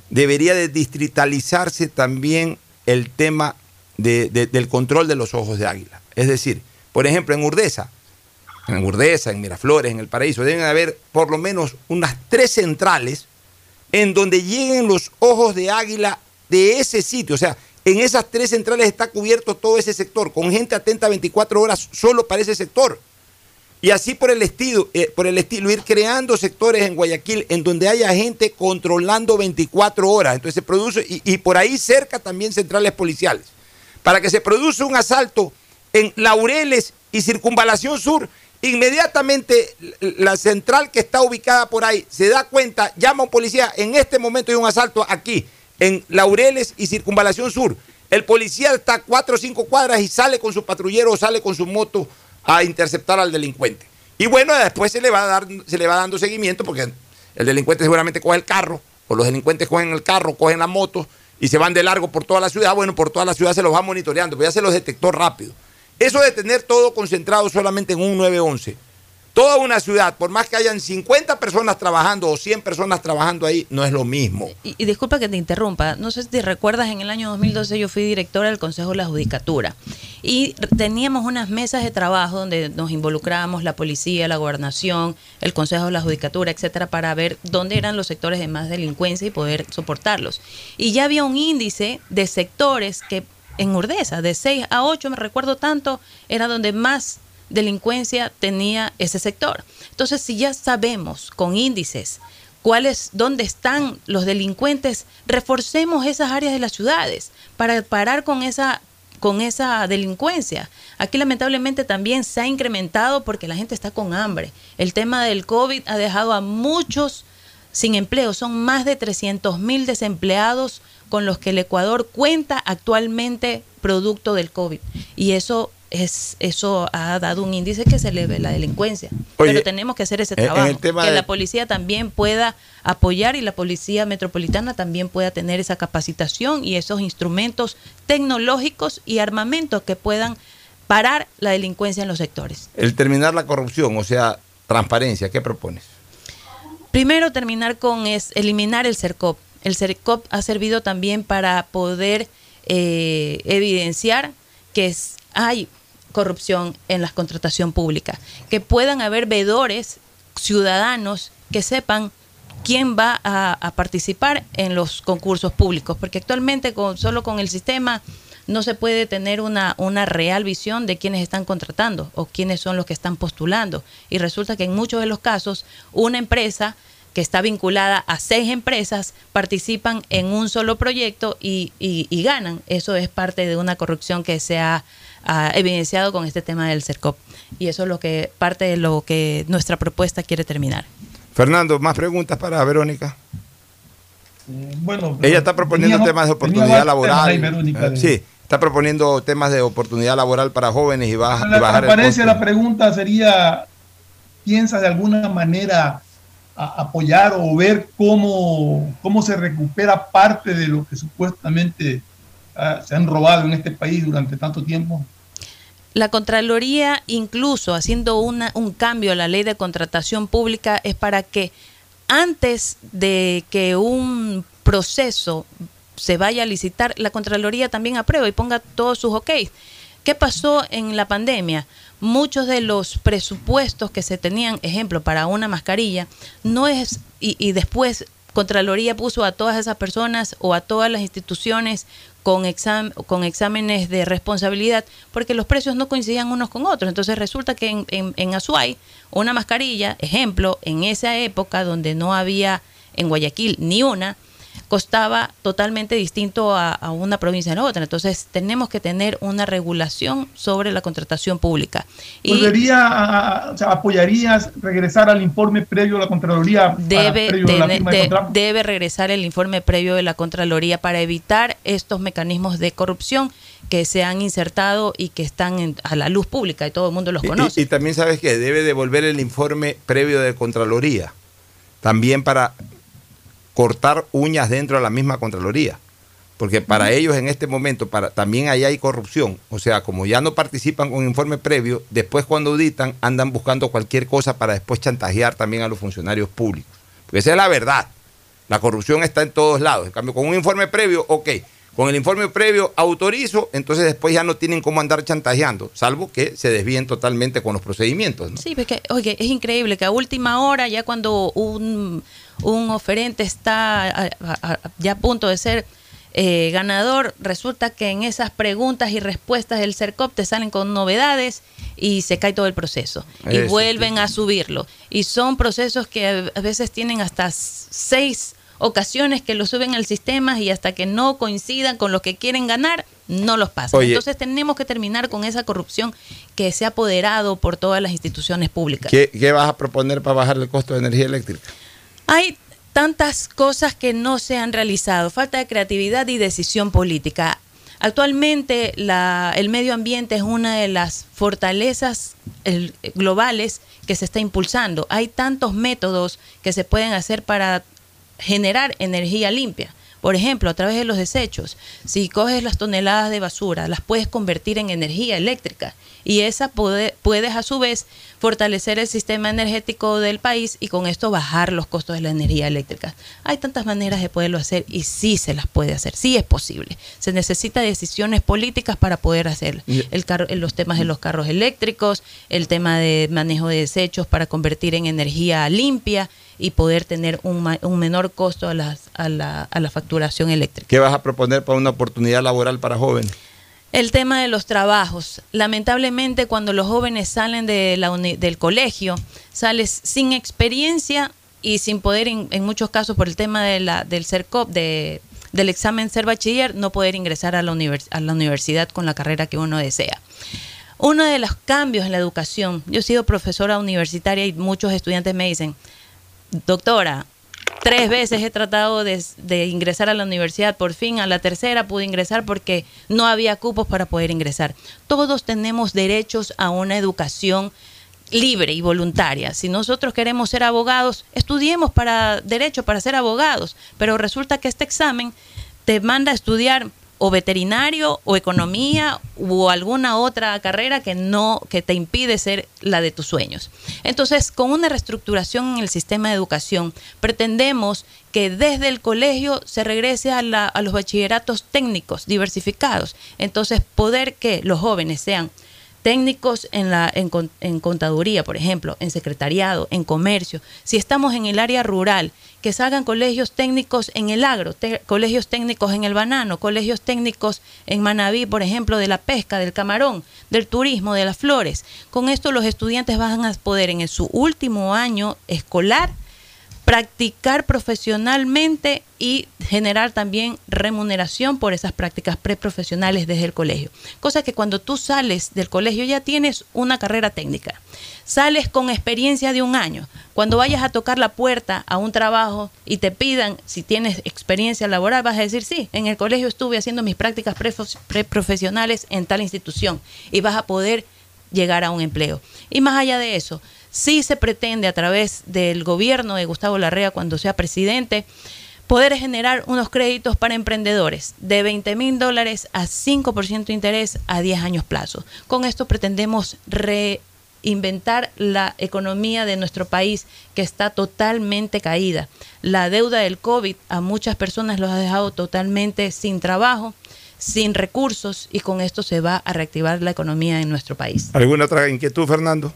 debería de distritalizarse también el tema de, de, del control de los ojos de águila. Es decir, por ejemplo, en Urdesa, en Urdesa, en Miraflores, en El Paraíso, deben haber por lo menos unas tres centrales en donde lleguen los ojos de águila de ese sitio. O sea, en esas tres centrales está cubierto todo ese sector, con gente atenta 24 horas solo para ese sector. Y así por el estilo, eh, por el estilo, ir creando sectores en Guayaquil en donde haya gente controlando 24 horas. Entonces se produce, y, y por ahí cerca también centrales policiales. Para que se produce un asalto en Laureles y Circunvalación Sur, inmediatamente la central que está ubicada por ahí se da cuenta, llama a un policía, en este momento hay un asalto aquí, en Laureles y Circunvalación Sur. El policía está a cuatro o cinco cuadras y sale con su patrullero o sale con su moto a interceptar al delincuente. Y bueno, después se le va, a dar, se le va dando seguimiento porque el delincuente seguramente coge el carro, o los delincuentes cogen el carro, cogen la moto y se van de largo por toda la ciudad. Bueno, por toda la ciudad se los va monitoreando, pero ya se los detectó rápido. Eso de tener todo concentrado solamente en un 911, toda una ciudad, por más que hayan 50 personas trabajando o 100 personas trabajando ahí, no es lo mismo. Y, disculpa que te interrumpa, no sé si recuerdas, en el año 2012 yo fui directora del Consejo de la Judicatura y teníamos unas mesas de trabajo donde nos involucrábamos la policía, la gobernación, el Consejo de la Judicatura, etcétera, para ver dónde eran los sectores de más delincuencia y poder soportarlos. Y ya había un índice de sectores que en Urdesa, de 6 a 8, me recuerdo tanto, era donde más delincuencia tenía ese sector. Entonces, si ya sabemos con índices cuáles, dónde están los delincuentes, reforcemos esas áreas de las ciudades para parar con esa con esa delincuencia. Aquí lamentablemente también se ha incrementado porque la gente está con hambre. El tema del COVID ha dejado a muchos sin empleo. Son más de 300 mil desempleados con los que el Ecuador cuenta actualmente producto del COVID. Y eso es eso ha dado un índice que se eleve la delincuencia. Oye, Pero tenemos que hacer ese trabajo. que de... la policía también pueda apoyar y la policía metropolitana también pueda tener esa capacitación y esos instrumentos tecnológicos y armamentos que puedan parar la delincuencia en los sectores. El terminar la corrupción, o sea, transparencia, ¿qué propones? Primero terminar con es eliminar el CERCOP. El CERCOP ha servido también para poder eh, evidenciar que es, hay corrupción en la contratación pública, que puedan haber veedores ciudadanos que sepan quién va a, participar en los concursos públicos, porque actualmente con, solo con el sistema no se puede tener una, una real visión de quiénes están contratando o quiénes son los que están postulando. Y resulta que en muchos de los casos una empresa que está vinculada a seis empresas participan en un solo proyecto y, y, y ganan. Eso es parte de una corrupción que se ha, ha, evidenciado con este tema del CERCOP. Y eso es lo que parte de lo que nuestra propuesta quiere terminar. Fernando, ¿más preguntas para Verónica? Bueno, ella está proponiendo temas de oportunidad laboral. Verónica, de... Sí, está proponiendo temas de oportunidad laboral para jóvenes y, baja, la y bajar el la pregunta sería, ¿piensas de alguna manera a apoyar o ver cómo, cómo se recupera parte de lo que supuestamente uh, se han robado en este país durante tanto tiempo? La Contraloría, incluso haciendo una, un cambio a la ley de contratación pública, es para que antes de que un proceso se vaya a licitar, la Contraloría también aprueba y ponga todos sus ok. ¿Qué pasó en la pandemia? Muchos de los presupuestos que se tenían, ejemplo, para una mascarilla, no es, y, y después Contraloría puso a todas esas personas o a todas las instituciones con, exam con exámenes de responsabilidad porque los precios no coincidían unos con otros. Entonces resulta que en, en, en Azuay, una mascarilla, ejemplo, en esa época donde no había en Guayaquil ni una, costaba totalmente distinto a, a, una provincia a la otra. Entonces tenemos que tener una regulación sobre la contratación pública. ¿Volvería a, o sea, apoyarías regresar al informe previo a la Contraloría? Debe, de, regresar el informe previo de la Contraloría para evitar estos mecanismos de corrupción que se han insertado y que están en, a la luz pública y todo el mundo los conoce. Y, y, y también sabes que debe devolver el informe previo de Contraloría, también para cortar uñas dentro de la misma Contraloría. Porque para ellos en este momento para, también ahí hay corrupción. O sea, como ya no participan con informe previo, después cuando auditan andan buscando cualquier cosa para después chantajear también a los funcionarios públicos. Porque esa es la verdad. La corrupción está en todos lados. En cambio, con un informe previo, ok. Con el informe previo autorizo, entonces después ya no tienen cómo andar chantajeando, salvo que se desvíen totalmente con los procedimientos. ¿no? Sí, porque, oye, es increíble que a última hora, ya cuando un un oferente está a, a, a, ya a punto de ser eh, ganador, resulta que en esas preguntas y respuestas del CERCOP te salen con novedades y se cae todo el proceso. Y Eso, vuelven sí. a subirlo. Y son procesos que a veces tienen hasta seis ocasiones que lo suben al sistema y hasta que no coincidan con lo que quieren ganar, no los pasan. Oye, Entonces tenemos que terminar con esa corrupción que se ha apoderado por todas las instituciones públicas. ¿Qué, qué vas a proponer para bajar el costo de energía eléctrica? Hay tantas cosas que no se han realizado, falta de creatividad y decisión política. Actualmente la, el medio ambiente es una de las fortalezas el, globales que se está impulsando. Hay tantos métodos que se pueden hacer para generar energía limpia. Por ejemplo, a través de los desechos, si coges las toneladas de basura, las puedes convertir en energía eléctrica y esa puede, puedes a su vez fortalecer el sistema energético del país y con esto bajar los costos de la energía eléctrica. Hay tantas maneras de poderlo hacer y sí se las puede hacer, sí es posible. Se necesita decisiones políticas para poder hacer el carro, los temas de los carros eléctricos, el tema de manejo de desechos para convertir en energía limpia y poder tener un, un menor costo a, las, a, la, a la facturación eléctrica. ¿Qué vas a proponer para una oportunidad laboral para jóvenes? El tema de los trabajos. Lamentablemente cuando los jóvenes salen de la del colegio, sales sin experiencia y sin poder, en, en muchos casos por el tema de la, del CERCOP, de, del examen ser bachiller, no poder ingresar a la, univers a la universidad con la carrera que uno desea. Uno de los cambios en la educación, yo he sido profesora universitaria y muchos estudiantes me dicen, doctora, tres veces he tratado de, ingresar a la universidad, por fin a la tercera pude ingresar porque no había cupos para poder ingresar. Todos tenemos derechos a una educación libre y voluntaria. Si nosotros queremos ser abogados, estudiemos para derecho para ser abogados, pero resulta que este examen te manda a estudiar o veterinario o economía o alguna otra carrera que no que te impide ser la de tus sueños. Entonces, con una reestructuración en el sistema de educación, pretendemos que desde el colegio se regrese a, la, a los bachilleratos técnicos diversificados. Entonces, poder que los jóvenes sean técnicos en, la, en, en, contaduría, por ejemplo, en secretariado, en comercio, si estamos en el área rural, que salgan colegios técnicos en el agro, colegios técnicos en el banano, colegios técnicos en Manabí, por ejemplo, de la pesca, del camarón, del turismo, de las flores. Con esto los estudiantes van a poder en su último año escolar practicar profesionalmente y generar también remuneración por esas prácticas preprofesionales desde el colegio. Cosa que cuando tú sales del colegio ya tienes una carrera técnica. Sales con experiencia de un año. Cuando vayas a tocar la puerta a un trabajo y te pidan si tienes experiencia laboral, vas a decir, sí, en el colegio estuve haciendo mis prácticas preprofesionales en tal institución y vas a poder llegar a un empleo. Y más allá de eso, sí se pretende a través del gobierno de Gustavo Larrea cuando sea presidente poder generar unos créditos para emprendedores de 20 mil dólares a 5% de interés a 10 años plazo. Con esto pretendemos reinventar la economía de nuestro país que está totalmente caída. La deuda del COVID a muchas personas los ha dejado totalmente sin trabajo sin recursos y con esto se va a reactivar la economía en nuestro país. ¿Alguna otra inquietud, Fernando?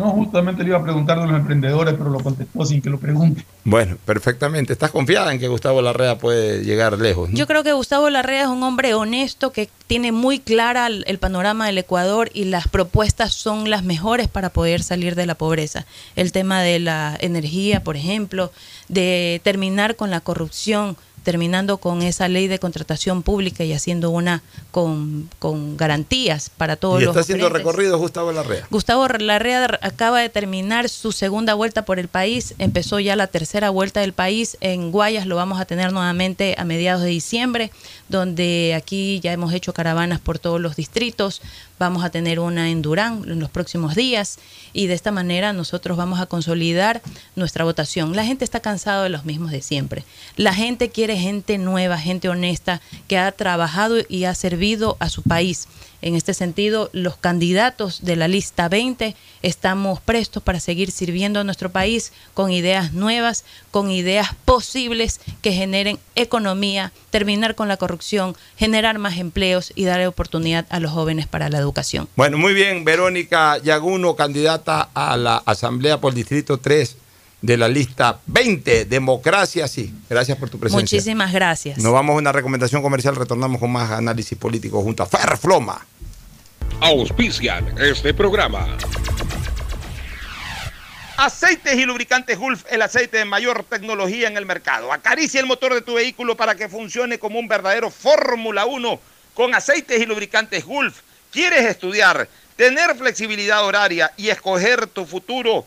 No, justamente le iba a preguntar de los emprendedores, pero lo contestó sin que lo pregunte. Bueno, perfectamente. ¿Estás confiada en que Gustavo Larrea puede llegar lejos? Yo creo que Gustavo Larrea es un hombre honesto que tiene muy clara el, el, panorama del Ecuador y las propuestas son las mejores para poder salir de la pobreza. El tema de la energía, por ejemplo, de terminar con la corrupción, terminando con esa ley de contratación pública y haciendo una con, con garantías para todos y los está haciendo recorrido Gustavo Larrea. Gustavo Larrea acaba de terminar su segunda vuelta por el país, empezó ya la tercera vuelta del país, en Guayas. Lo vamos a tener nuevamente a mediados de diciembre, donde aquí ya hemos hecho caravanas por todos los distritos, vamos a tener una en Durán en los próximos días y de esta manera nosotros vamos a consolidar nuestra votación. La gente está cansada de los mismos de siempre. La gente quiere gente nueva, gente honesta que ha trabajado y ha servido a su país. En este sentido, los candidatos de la lista 20 estamos prestos para seguir sirviendo a nuestro país con ideas nuevas, con ideas posibles que generen economía, terminar con la corrupción, generar más empleos y dar oportunidad a los jóvenes para la educación. Bueno, muy bien, Verónica Yaguno, candidata a la Asamblea por Distrito 3 de la lista 20, Democracia, sí. Gracias por tu presencia. Muchísimas gracias. Nos vamos a una recomendación comercial, retornamos con más análisis político junto a Ferfloma. Auspician este programa. Aceites y lubricantes Gulf, el aceite de mayor tecnología en el mercado. Acaricia el motor de tu vehículo para que funcione como un verdadero Fórmula 1 con aceites y lubricantes Gulf. ¿Quieres estudiar, tener flexibilidad horaria y escoger tu futuro?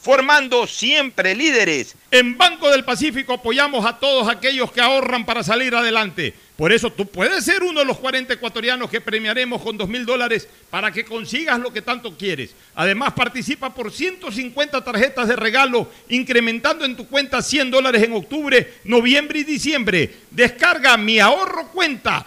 formando siempre líderes. En Banco del Pacífico apoyamos a todos aquellos que ahorran para salir adelante. Por eso tú puedes ser uno de los 40 ecuatorianos que premiaremos con dos mil dólares para que consigas lo que tanto quieres. Además, participa por 150 tarjetas de regalo, incrementando en tu cuenta 100 dólares en octubre, noviembre y diciembre. Descarga mi ahorro cuenta.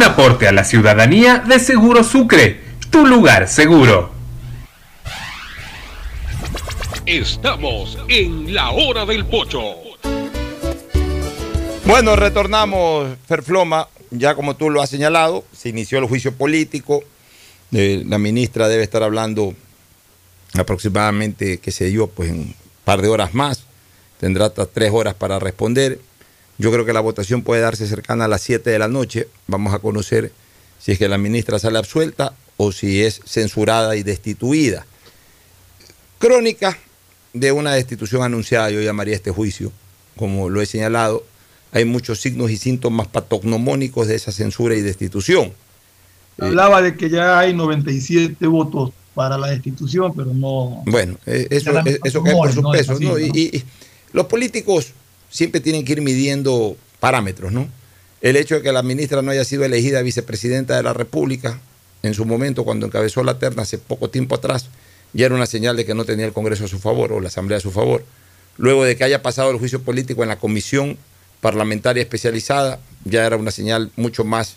Un aporte a la ciudadanía de Seguro Sucre, tu lugar seguro. Estamos en la hora del pocho. Bueno, retornamos, Ferfloma, ya como tú lo has señalado, se inició el juicio político, eh, la ministra debe estar hablando aproximadamente, qué sé yo, pues en un par de horas más, tendrá hasta tres horas para responder. Yo creo que la votación puede darse cercana a las 7 de la noche, vamos a conocer si es que la ministra sale absuelta o si es censurada y destituida. Crónica de una destitución anunciada, yo llamaría este juicio, como lo he señalado, hay muchos signos y síntomas patognomónicos de esa censura y destitución. Hablaba de que ya hay 97 votos para la destitución, pero no... Bueno, eso, la- eh, eso cae por sus no pesos, ¿no? y los políticos siempre tienen que ir midiendo parámetros, ¿no? El hecho de que la ministra no haya sido elegida vicepresidenta de la República en su momento, cuando encabezó la terna hace poco tiempo atrás, ya era una señal de que no tenía el Congreso a su favor o la Asamblea a su favor. Luego de que haya pasado el juicio político en la comisión parlamentaria especializada, ya era una señal mucho más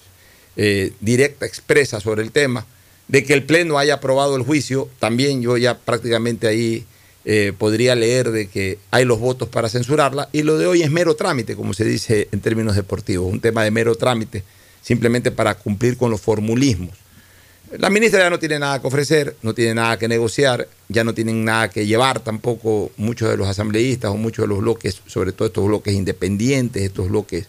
eh, directa, expresa sobre el tema. De que el Pleno haya aprobado el juicio, también yo ya prácticamente ahí eh, podría leer de que hay los votos para censurarla. Y lo de hoy es mero trámite, como se dice en términos deportivos, un tema de mero trámite, simplemente para cumplir con los formulismos. La ministra ya no tiene nada que ofrecer, no tiene nada que negociar, ya no tienen nada que llevar tampoco muchos de los asambleístas o muchos de los bloques, sobre todo estos bloques independientes, estos bloques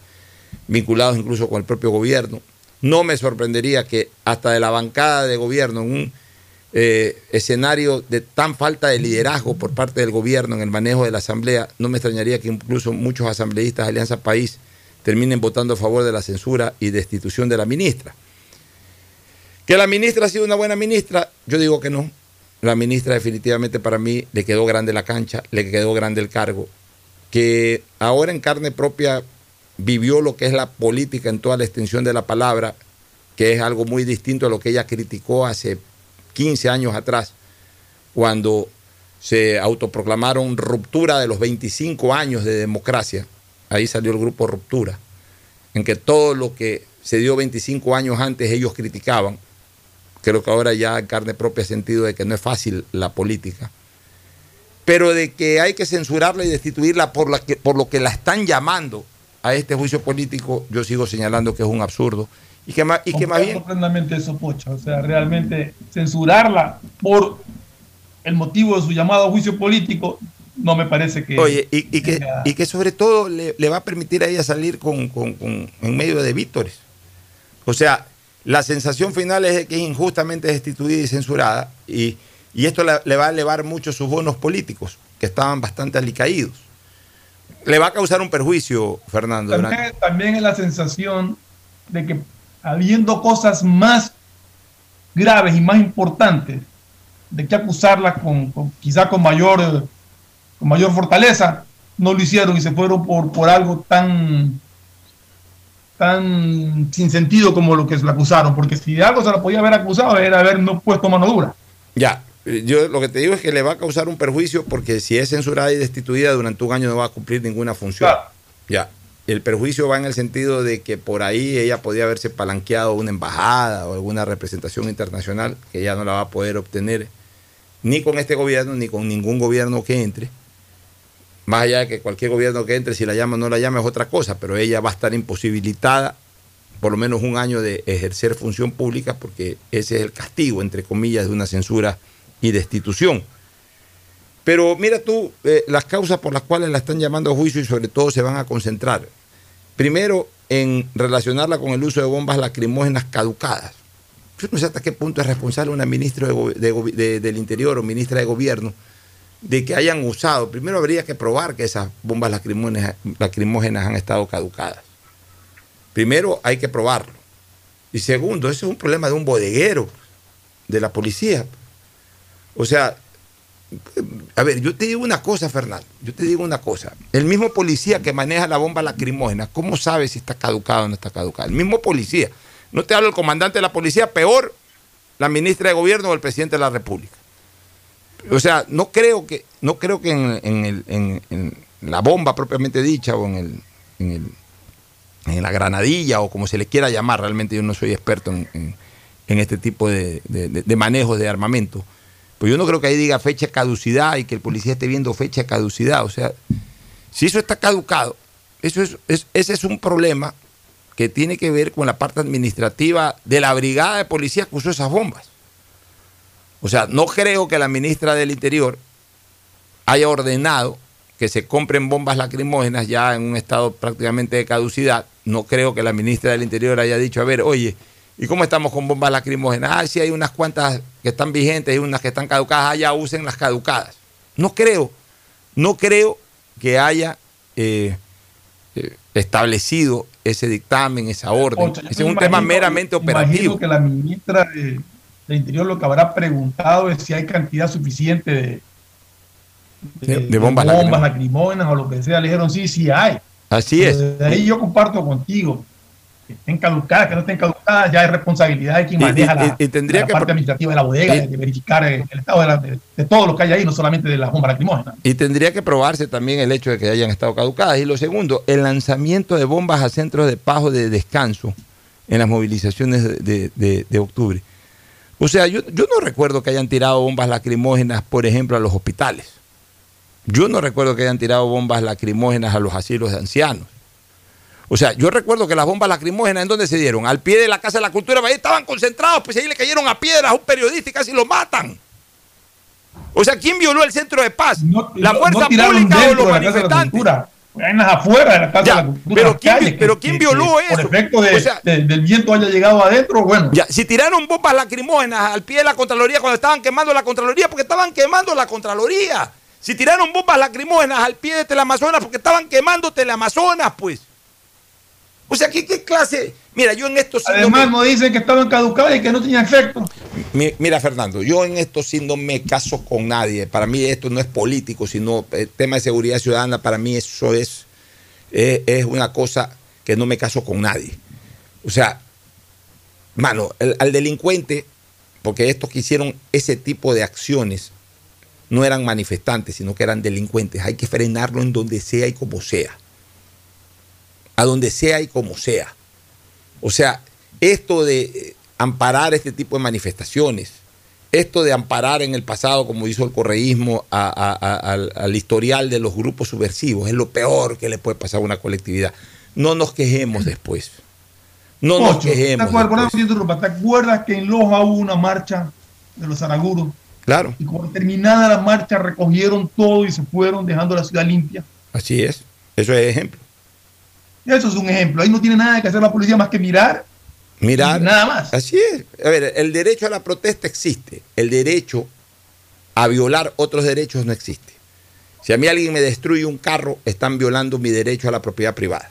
vinculados incluso con el propio gobierno. No me sorprendería que hasta de la bancada de gobierno, en un eh, escenario de tan falta de liderazgo por parte del gobierno en el manejo de la asamblea, no me extrañaría que incluso muchos asambleístas de Alianza País terminen votando a favor de la censura y destitución de la ministra. Que la ministra ha sido una buena ministra, yo digo que no. La ministra definitivamente para mí le quedó grande la cancha, le quedó grande el cargo. Que ahora en carne propia vivió lo que es la política en toda la extensión de la palabra, que es algo muy distinto a lo que ella criticó hace 15 años atrás, cuando se autoproclamaron ruptura de los 25 años de democracia. Ahí salió el grupo Ruptura, en que todo lo que se dio 25 años antes ellos criticaban. Creo que ahora ya en carne propia sentido de que no es fácil la política. Pero de que hay que censurarla y destituirla por, la que, por lo que la están llamando a este juicio político, yo sigo señalando que es un absurdo. Y que más, y que más bien... plenamente eso, Pocho. O sea, realmente censurarla por el motivo de su llamado juicio político no me parece que... Oye, y, y que, y que sobre todo le, le va a permitir a ella salir con, con- con- en medio de vítores. O sea, la sensación final es que es injustamente destituida y censurada, y, y esto la- le va a elevar mucho sus bonos políticos, que estaban bastante alicaídos. Le va a causar un perjuicio, Fernando. también es la sensación de que habiendo cosas más graves y más importantes, de que acusarla con, con- quizá con mayor, con mayor fortaleza, no lo hicieron y se fueron por, por algo tan, tan sin sentido como lo que se la acusaron, porque si de algo se la podía haber acusado era haber no puesto mano dura. Ya, eh, yo lo que te digo es que le va a causar un perjuicio porque si es censurada y destituida durante un año no va a cumplir ninguna función. Ya, el perjuicio va en el sentido de que por ahí ella podía haberse palanqueado una embajada o alguna representación internacional que ya no la va a poder obtener ni con este gobierno ni con ningún gobierno que entre. Más allá de que cualquier gobierno que entre, si la llama o no la llama es otra cosa, pero ella va a estar imposibilitada por lo menos un año de ejercer función pública porque ese es el castigo, entre comillas, de una censura y destitución. Pero mira tú, eh, las causas por las cuales la están llamando a juicio y sobre todo se van a concentrar. Primero, en relacionarla con el uso de bombas lacrimógenas caducadas. Yo no sé hasta qué punto es responsable una ministra del Interior o ministra de Gobierno de que hayan usado. Primero habría que probar que esas bombas lacrimógenas, lacrimógenas han estado caducadas. Primero hay que probarlo. Y segundo, eso es un problema de un bodeguero, de la policía. O sea, a ver, yo te digo una cosa, Fernando, yo te digo una cosa. El mismo policía que maneja la bomba lacrimógena, ¿cómo sabe si está caducado o no está caducado? El mismo policía. No te hablo el comandante de la policía, peor la ministra de gobierno o el presidente de la República. O sea, no creo que, no creo que en, en el- en- la bomba propiamente dicha o en, el, el- en la granadilla o como se le quiera llamar, realmente yo no soy experto en, este tipo de, de- de manejos de armamento. Pues yo no creo que ahí diga fecha caducidad y que el policía esté viendo fecha caducidad. O sea, si eso está caducado, eso es, es- ese es un problema que tiene que ver con la parte administrativa de la brigada de policía que usó esas bombas. O sea, no creo que la ministra del Interior haya ordenado que se compren bombas lacrimógenas ya en un estado prácticamente de caducidad. No creo que la ministra del Interior haya dicho, a ver, oye, ¿y cómo estamos con bombas lacrimógenas? Ah, sí, hay unas cuantas que están vigentes y unas que están caducadas, ya usen las caducadas. No creo No creo que haya eh, eh, establecido ese dictamen, esa orden. Ocho, Ese es un tema meramente Imagino operativo. que la ministra de, de Interior lo que habrá preguntado es si hay cantidad suficiente de, De- de bombas lacrimógenas. lacrimógenas o lo que sea. Le dijeron sí, sí hay. Así es. De ahí yo comparto contigo. Que estén caducadas, que no estén caducadas, ya es responsabilidad de quien Y- y- maneja la, y- y tendría la que parte administrativa de la bodega, y- de, de verificar eh, el estado de, la- de- de todo lo que hay ahí, no solamente de las bombas lacrimógenas. Y tendría que probarse también el hecho de que hayan estado caducadas. Y lo segundo, el lanzamiento de bombas a centros de pago de descanso en las movilizaciones de octubre. O sea, yo, yo no recuerdo que hayan tirado bombas lacrimógenas, por ejemplo, a los hospitales. Yo no recuerdo que hayan tirado bombas lacrimógenas a los asilos de ancianos. O sea, yo recuerdo que las bombas lacrimógenas, ¿en dónde se dieron? Al pie de la Casa de la Cultura, ahí estaban concentrados, pues ahí le cayeron a piedras a un periodista y casi lo matan. O sea, ¿quién violó el centro de paz? ¿La fuerza no pública o los manifestantes? En las afueras de la Casa Ya, de la Cultura. pero ¿quién calles, pero quién que- violó que eso? Por efecto de- O sea- de- del viento haya llegado adentro, bueno. Ya, si tiraron bombas lacrimógenas al pie de la Contraloría cuando estaban quemando la Contraloría, porque estaban quemando la Contraloría. Si tiraron bombas lacrimógenas al pie de Teleamazonas, porque estaban quemando Teleamazonas, pues. O sea, ¿qué, qué clase? Mira, yo en esto sí no Además, me- nos dicen que estaban caducadas y que no tenían efecto. Mi- Mira, Fernando, yo en esto sí no me caso con nadie. Para mí esto no es político, sino el tema de seguridad ciudadana. Para mí eso es, es, es una cosa que no me caso con nadie. O sea, mano, el- al delincuente, porque estos que hicieron ese tipo de acciones no eran manifestantes, sino que eran delincuentes. Hay que frenarlo en donde sea y como sea. A donde sea y como sea. O sea, esto de eh, amparar este tipo de manifestaciones, esto de amparar en el pasado, como hizo el correísmo, a- a- a- al, al historial de los grupos subversivos, es lo peor que le puede pasar a una colectividad. No nos quejemos después. No nos Ocho, quejemos. ¿te acuerdas, ¿te acuerdas que en Loja hubo una marcha de los Araguros? Claro, Y cuando terminada la marcha recogieron todo y se fueron dejando la ciudad limpia. así es. Eso es ejemplo. Eso es un ejemplo. Ahí no tiene nada que hacer la policía más que mirar. Mirar. Nada más. Así es. A ver, el derecho a la protesta existe. El derecho a violar otros derechos no existe. Si a mí alguien me destruye un carro, están violando mi derecho a la propiedad privada.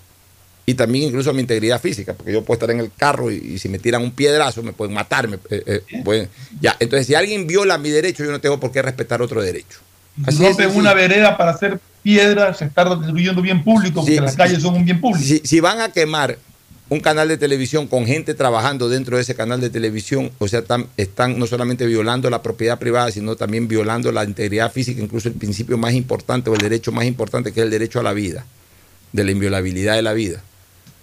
Y también incluso a mi integridad física, porque yo puedo estar en el carro y, y si me tiran un piedrazo me pueden matar. me- eh, eh, pueden- ya, entonces si alguien viola mi derecho, yo no tengo por qué respetar otro derecho. Así es, Rompen una vereda para hacer piedra, se está destruyendo bien público, porque Sí, las calles son un bien público. Si, si van a quemar un canal de televisión con gente trabajando dentro de ese canal de televisión, o sea, están, están no solamente violando la propiedad privada, sino también violando la integridad física, incluso el principio más importante o el derecho más importante que es el derecho a la vida, de la inviolabilidad de la vida.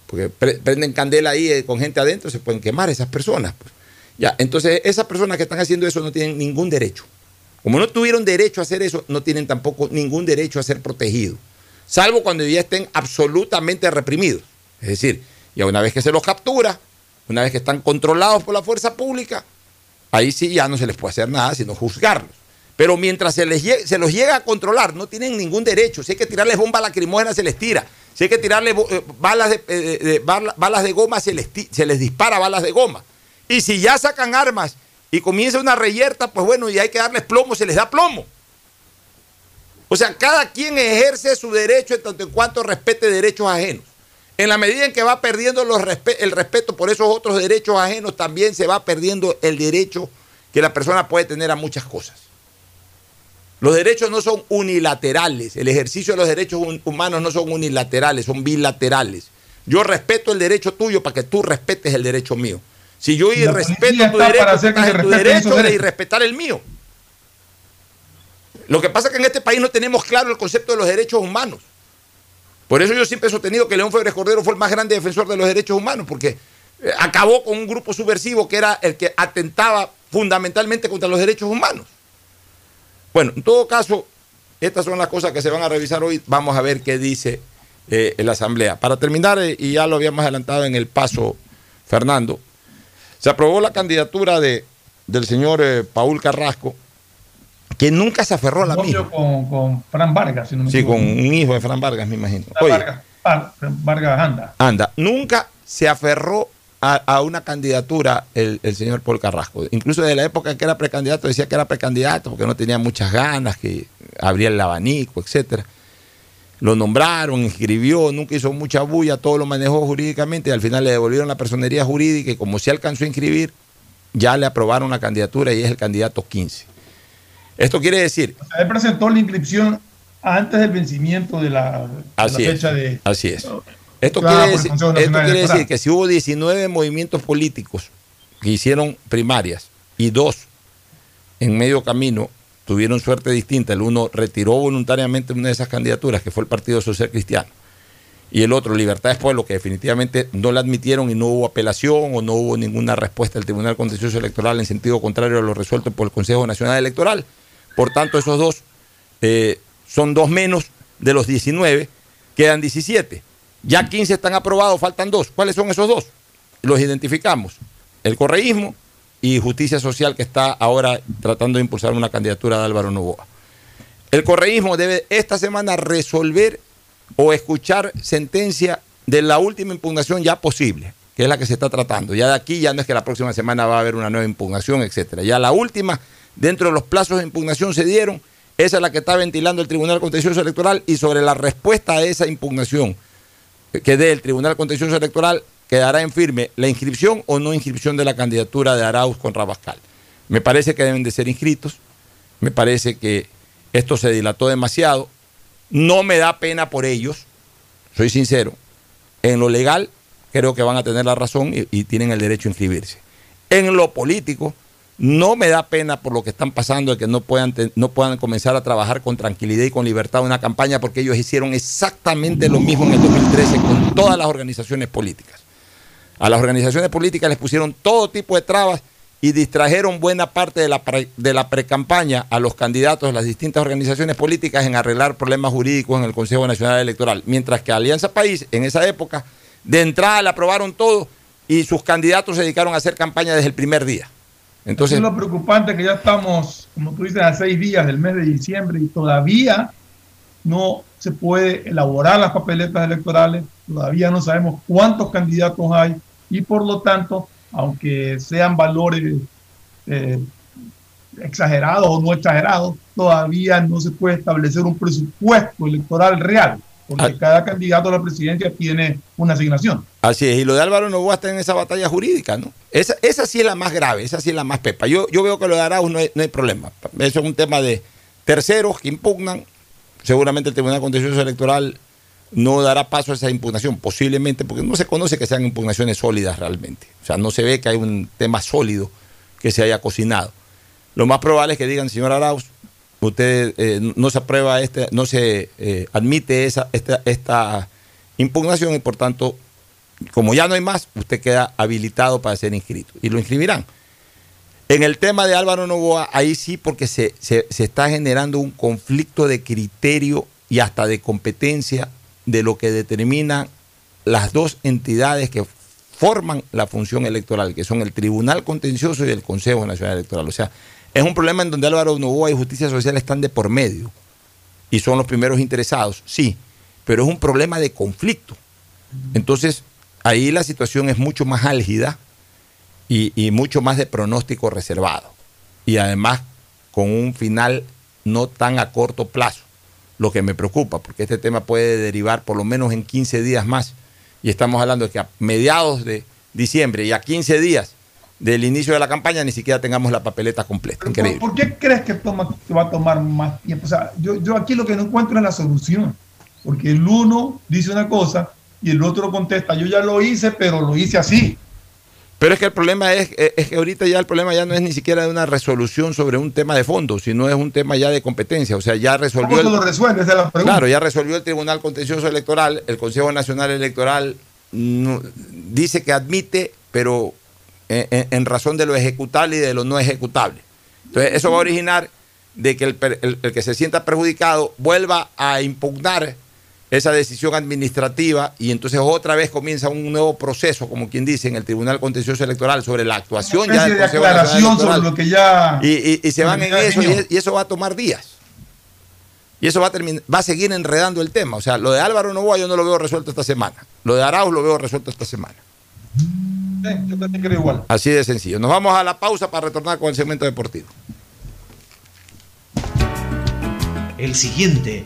Porque pre- prenden candela ahí eh, con gente adentro, se pueden quemar esas personas. pues. Ya, entonces esas personas que están haciendo eso no tienen ningún derecho. Como no tuvieron derecho a hacer eso, no tienen tampoco ningún derecho a ser protegidos. Salvo cuando ya estén absolutamente reprimidos. Es decir, ya una vez que se los captura, una vez que están controlados por la fuerza pública, ahí sí ya no se les puede hacer nada, sino juzgarlos. Pero mientras se, les se los llega a controlar, no tienen ningún derecho. Si hay que tirarles bombas lacrimógenas, se les tira. Si hay que tirarles eh, balas, de, eh, balas de goma, se les, se les dispara balas de goma. Y si ya sacan armas y comienza una reyerta, pues bueno, y hay que darles plomo, se les da plomo. O sea, cada quien ejerce su derecho en tanto en cuanto respete derechos ajenos. En la medida en que va perdiendo el respeto por esos otros derechos ajenos, también se va perdiendo el derecho que la persona puede tener a muchas cosas. Los derechos no son unilaterales. El ejercicio de los derechos humanos no son unilaterales, son bilaterales. Yo respeto el derecho tuyo para que tú respetes el derecho mío. Si yo irrespeto tu derecho, estás en tu derecho de irrespetar el mío. Lo que pasa es que en este país no tenemos claro el concepto de los derechos humanos. Por eso yo siempre he sostenido que León Febres Cordero fue el más grande defensor de los derechos humanos, porque eh, acabó con un grupo subversivo que era el que atentaba fundamentalmente contra los derechos humanos. Bueno, en todo caso, estas son las cosas que se van a revisar hoy. Vamos a ver qué dice eh, la Asamblea. Para terminar, eh, y ya lo habíamos adelantado en el paso, Fernando, se aprobó la candidatura de, del señor eh, Paul Carrasco, que nunca se aferró a la misma. con, con Fran Vargas, si no me Sí, equivoco. con un hijo de Fran Vargas, me imagino. Oye, Vargas, ah, Vargas anda. anda, nunca se aferró a, a una candidatura el, el señor Paul Carrasco. Incluso de la época en que era precandidato decía que era precandidato porque no tenía muchas ganas, que abría el abanico, etcétera. Lo nombraron, inscribió, nunca hizo mucha bulla, todo lo manejó jurídicamente y al final le devolvieron la personería jurídica y como se alcanzó a inscribir, ya le aprobaron la candidatura y es el candidato 15. Esto quiere decir... O sea, él presentó la inscripción antes del vencimiento de la, de es, fecha de... así es. Esto quiere, decir, esto quiere decir que si hubo 19 movimientos políticos que hicieron primarias y dos en medio camino tuvieron suerte distinta, el uno retiró voluntariamente una de esas candidaturas, que fue el Partido Social Cristiano, y el otro, Libertad Pueblo, que definitivamente no la admitieron y no hubo apelación o no hubo ninguna respuesta del Tribunal Contencioso Electoral en sentido contrario a lo resuelto por el Consejo Nacional Electoral. Por tanto, esos dos eh, son dos menos de los 19, quedan 17. Ya 15 están aprobados, faltan dos. ¿Cuáles son esos dos? Los identificamos. El correísmo y Justicia Social, que está ahora tratando de impulsar una candidatura de Álvaro Novoa. El correísmo debe esta semana resolver o escuchar sentencia de la última impugnación ya posible, que es la que se está tratando. Ya de aquí ya no es que la próxima semana va a haber una nueva impugnación, etcétera. Ya la última, dentro de los plazos de impugnación se dieron, esa es la que está ventilando el Tribunal Contencioso Electoral y sobre la respuesta a esa impugnación que dé el Tribunal Contencioso Electoral quedará en firme la inscripción o no inscripción de la candidatura de Arauz con Rabascal. Me parece que deben de ser inscritos, me parece que esto se dilató demasiado, no me da pena por ellos, soy sincero, en lo legal creo que van a tener la razón y, y tienen el derecho a inscribirse. En lo político, no me da pena por lo que están pasando, de que no puedan, no puedan comenzar a trabajar con tranquilidad y con libertad una campaña, porque ellos hicieron exactamente lo mismo en el 2013 con todas las organizaciones políticas. A las organizaciones políticas les pusieron todo tipo de trabas y distrajeron buena parte de la, de la precampaña a los candidatos de las distintas organizaciones políticas en arreglar problemas jurídicos en el Consejo Nacional Electoral. Mientras que Alianza País, en esa época, de entrada le aprobaron todo y sus candidatos se dedicaron a hacer campaña desde el primer día. Entonces, es lo preocupante que ya estamos, como tú dices, a seis días del mes de diciembre y todavía no se puede elaborar las papeletas electorales, todavía no sabemos cuántos candidatos hay y por lo tanto, aunque sean valores eh, exagerados o no exagerados, todavía no se puede establecer un presupuesto electoral real, porque cada candidato a la presidencia tiene una asignación. Así es, y lo de Álvaro Novoa está en esa batalla jurídica, ¿no? Esa, esa sí es la más grave, esa sí es la más pepa. Yo, yo veo que lo de Arauz no hay, no hay problema. Eso es un tema de terceros que impugnan. Seguramente el Tribunal Contencioso Electoral no dará paso a esa impugnación, posiblemente, porque no se conoce que sean impugnaciones sólidas realmente. O sea, no se ve que hay un tema sólido que se haya cocinado. Lo más probable es que digan, señor Arauz, usted eh, no se aprueba, este, no se eh, admite esa, esta, esta impugnación y por tanto, como ya no hay más, usted queda habilitado para ser inscrito y lo inscribirán. En el tema de Álvaro Novoa, ahí sí, porque se, se- se está generando un conflicto de criterio y hasta de competencia de lo que determinan las dos entidades que forman la función electoral, que son el Tribunal Contencioso y el Consejo Nacional Electoral. O sea, es un problema en donde Álvaro Novoa y Justicia Social están de por medio y son los primeros interesados, sí, pero es un problema de conflicto. Entonces, ahí la situación es mucho más álgida y, y mucho más de pronóstico reservado. Y además con un final no tan a corto plazo, lo que me preocupa, porque este tema puede derivar por lo menos en 15 días más. Y estamos hablando de que a mediados de diciembre y a 15 días del inicio de la campaña ni siquiera tengamos la papeleta completa. Increíble. ¿Por qué crees que, toma, que va a tomar más tiempo? O sea, yo, yo aquí lo que no encuentro es la solución, porque el uno dice una cosa y el otro contesta, yo ya lo hice, pero lo hice así. Pero es que el problema es, es- es que ahorita ya el problema ya no es ni siquiera de una resolución sobre un tema de fondo, sino es un tema ya de competencia. O sea, ya resolvió. ¿Cómo lo resuelve? Esa es la pregunta. Claro, ya resolvió el Tribunal Contencioso Electoral, el Consejo Nacional Electoral no- dice que admite, pero en, en- en razón de lo ejecutable y de lo no ejecutable. Entonces, eso va a originar de que el, el- el que se sienta perjudicado vuelva a impugnar esa decisión administrativa y entonces otra vez comienza un nuevo proceso, como quien dice, en el Tribunal Contencioso Electoral sobre la actuación Una ya del de Consejo Nacional sobre Electoral. lo que ya... Y, y- y se van en eso y eso va a tomar días. Y eso va a, terminar, va a seguir enredando el tema. O sea, lo de Álvaro Novoa yo no lo veo resuelto esta semana. Lo de Arauz lo veo resuelto esta semana. Sí, yo también creo igual. Así de sencillo. Nos vamos a la pausa para retornar con el segmento deportivo. El siguiente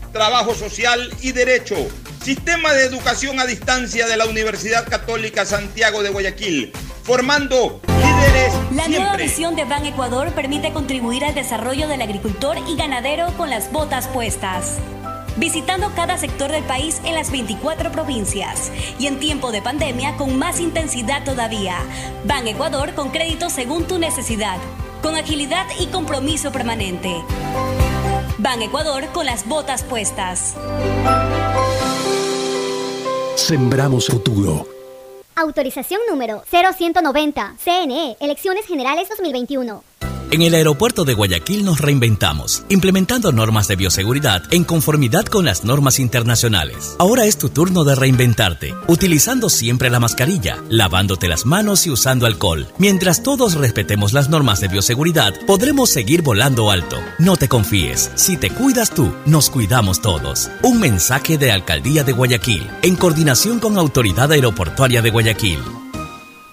trabajo social y derecho. Sistema de educación a distancia de la Universidad Católica Santiago de Guayaquil, formando líderes La nueva visión de Ban Ecuador permite contribuir al desarrollo del agricultor y ganadero con las botas puestas. Visitando cada sector del país en las 24 provincias y en tiempo de pandemia con más intensidad todavía. Ban Ecuador con crédito según tu necesidad, con agilidad y compromiso permanente. Ban Ecuador con las botas puestas. Sembramos futuro. Autorización número 0190. CNE, Elecciones Generales 2021. En el aeropuerto de Guayaquil nos reinventamos, implementando normas de bioseguridad en conformidad con las normas internacionales. Ahora es tu turno de reinventarte, utilizando siempre la mascarilla, lavándote las manos y usando alcohol. Mientras todos respetemos las normas de bioseguridad, podremos seguir volando alto. No te confíes, si te cuidas tú, nos cuidamos todos. Un mensaje de Alcaldía de Guayaquil, en coordinación con Autoridad Aeroportuaria de Guayaquil.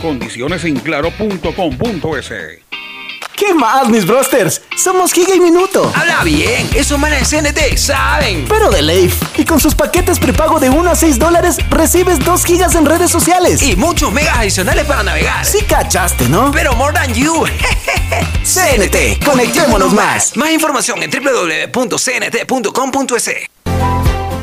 condiciones en claro.com.es. ¿Qué más, mis brosters? Somos Giga y Minuto. Habla bien, esos manes de CNT saben. Pero de Leif. Y con sus paquetes prepago de 1 a 6 dólares, recibes 2 gigas en redes sociales. Y muchos megas adicionales para navegar. Sí cachaste, ¿no? Pero more than you. CNT, conectémonos más. Más información en www.cnt.com.es.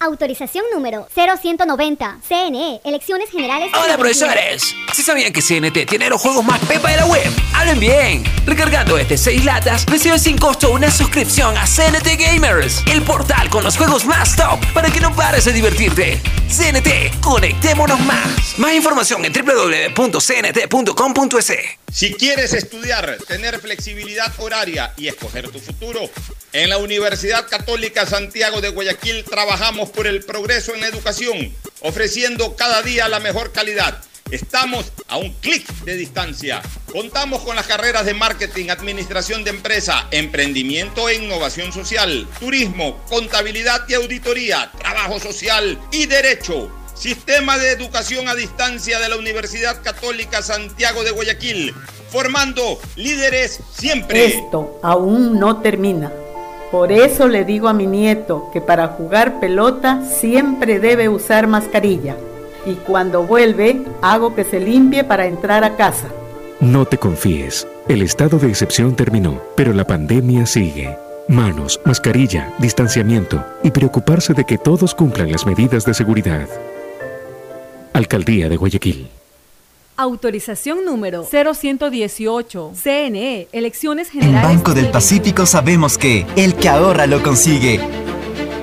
Autorización número 0190. CNE, Elecciones Generales. Hola 2021. profesores, ¿sí sabían que CNT tiene los juegos más pepa de la web? Hablen bien, recargando este 6 latas recibes sin costo una suscripción a CNT Gamers, el portal con los juegos más top para que no pares de divertirte. CNT, conectémonos más. Más información en www.cnt.com.es. Si quieres estudiar, tener flexibilidad horaria y escoger tu futuro, en la Universidad Católica Santiago de Guayaquil trabajamos por el progreso en la educación, ofreciendo cada día la mejor calidad. Estamos a un clic de distancia. Contamos con las carreras de marketing, administración de empresa, emprendimiento e innovación social, turismo, contabilidad y auditoría, trabajo social y derecho. Sistema de Educación a Distancia de la Universidad Católica Santiago de Guayaquil, formando líderes siempre. Esto aún no termina. Por eso le digo a mi nieto que para jugar pelota siempre debe usar mascarilla. Y cuando vuelve, hago que se limpie para entrar a casa. No te confíes. El estado de excepción terminó, pero la pandemia sigue. Manos, mascarilla, distanciamiento y preocuparse de que todos cumplan las medidas de seguridad. Alcaldía de Guayaquil. Autorización número 0118. CNE, Elecciones En Generales. Banco del Pacífico sabemos que el que ahorra lo consigue.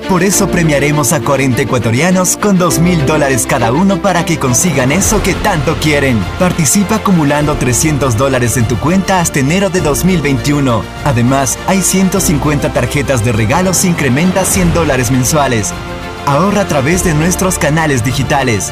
Por eso premiaremos a 40 ecuatorianos con 2 mil dólares cada uno para que consigan eso que tanto quieren. Participa acumulando 300 dólares en tu cuenta hasta enero de 2021. Además, hay 150 tarjetas de regalos e incrementa 100 dólares mensuales. Ahorra a través de nuestros canales digitales.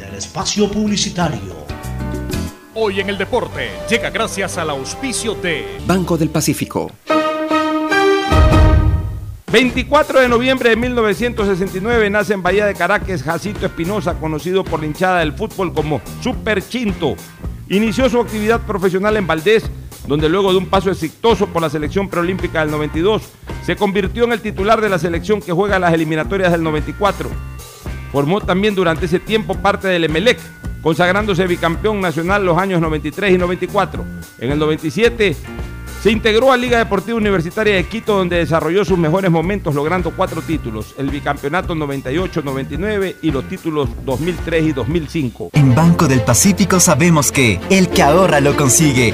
espacio publicitario. Hoy en el deporte llega gracias al auspicio de Banco del Pacífico. 24 de noviembre de 1969 nace en Bahía de Caracas Jacito Espinosa, conocido por la hinchada del fútbol como Super Chinto. Inició su actividad profesional en Valdés, donde luego de un paso exitoso por la selección preolímpica del 92, se convirtió en el titular de la selección que juega las eliminatorias del 94. Formó también durante ese tiempo parte del Emelec, consagrándose bicampeón nacional los años 93 y 94. En el 97 se integró a Liga Deportiva Universitaria de Quito, donde desarrolló sus mejores momentos, logrando cuatro títulos: el bicampeonato 98-99 y los títulos 2003 y 2005. En Banco del Pacífico sabemos que el que ahorra lo consigue.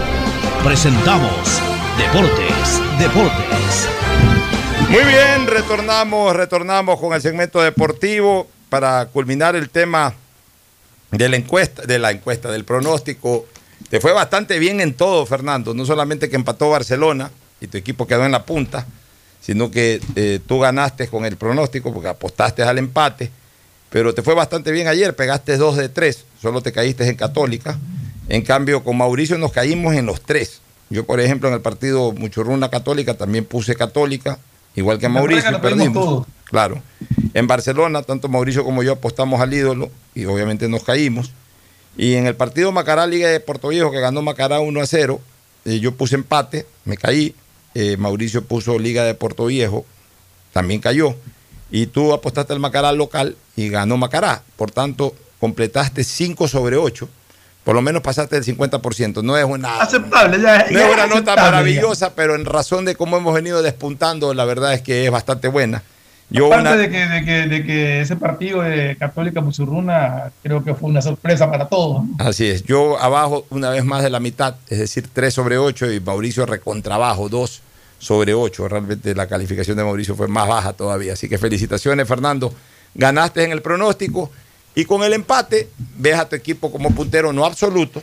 presentamos Deportes, Deportes. Muy bien, retornamos, retornamos con el segmento deportivo para culminar el tema de la encuesta, de la encuesta, del pronóstico. Te fue bastante bien en todo, Fernando. No solamente que empató Barcelona y tu equipo quedó en la punta, sino que eh, tú ganaste con el pronóstico porque apostaste al empate. Pero te fue bastante bien ayer, pegaste dos de tres, solo te caíste en Católica. En cambio, con Mauricio nos caímos en los tres. Yo, por ejemplo, en el partido Muchurruna Católica también puse Católica, igual que Mauricio, y perdimos. Claro. En Barcelona, tanto Mauricio como yo apostamos al ídolo y obviamente nos caímos. Y en el partido Macará Liga de Puerto Viejo, que ganó Macará 1 a 0, eh, yo puse empate, me caí. Eh, Mauricio puso Liga de Puerto Viejo, también cayó. Y tú apostaste al Macará local y ganó Macará. Por tanto, completaste 5 sobre 8 por lo menos pasaste el 50%. No es una, aceptable, ya, no es una nota maravillosa, pero en razón de cómo hemos venido despuntando, la verdad es que es bastante buena. Yo Aparte de, que, de, que, de, que, ese partido de Católica Musurruna creo que fue una sorpresa para todos. Así es. Yo abajo una vez más de la mitad, es decir, 3 sobre 8 y Mauricio recontrabajo, 2 sobre 8. Realmente la calificación de Mauricio fue más baja todavía. Así que felicitaciones, Fernando. Ganaste en el pronóstico y con el empate, ves a tu equipo como puntero no absoluto.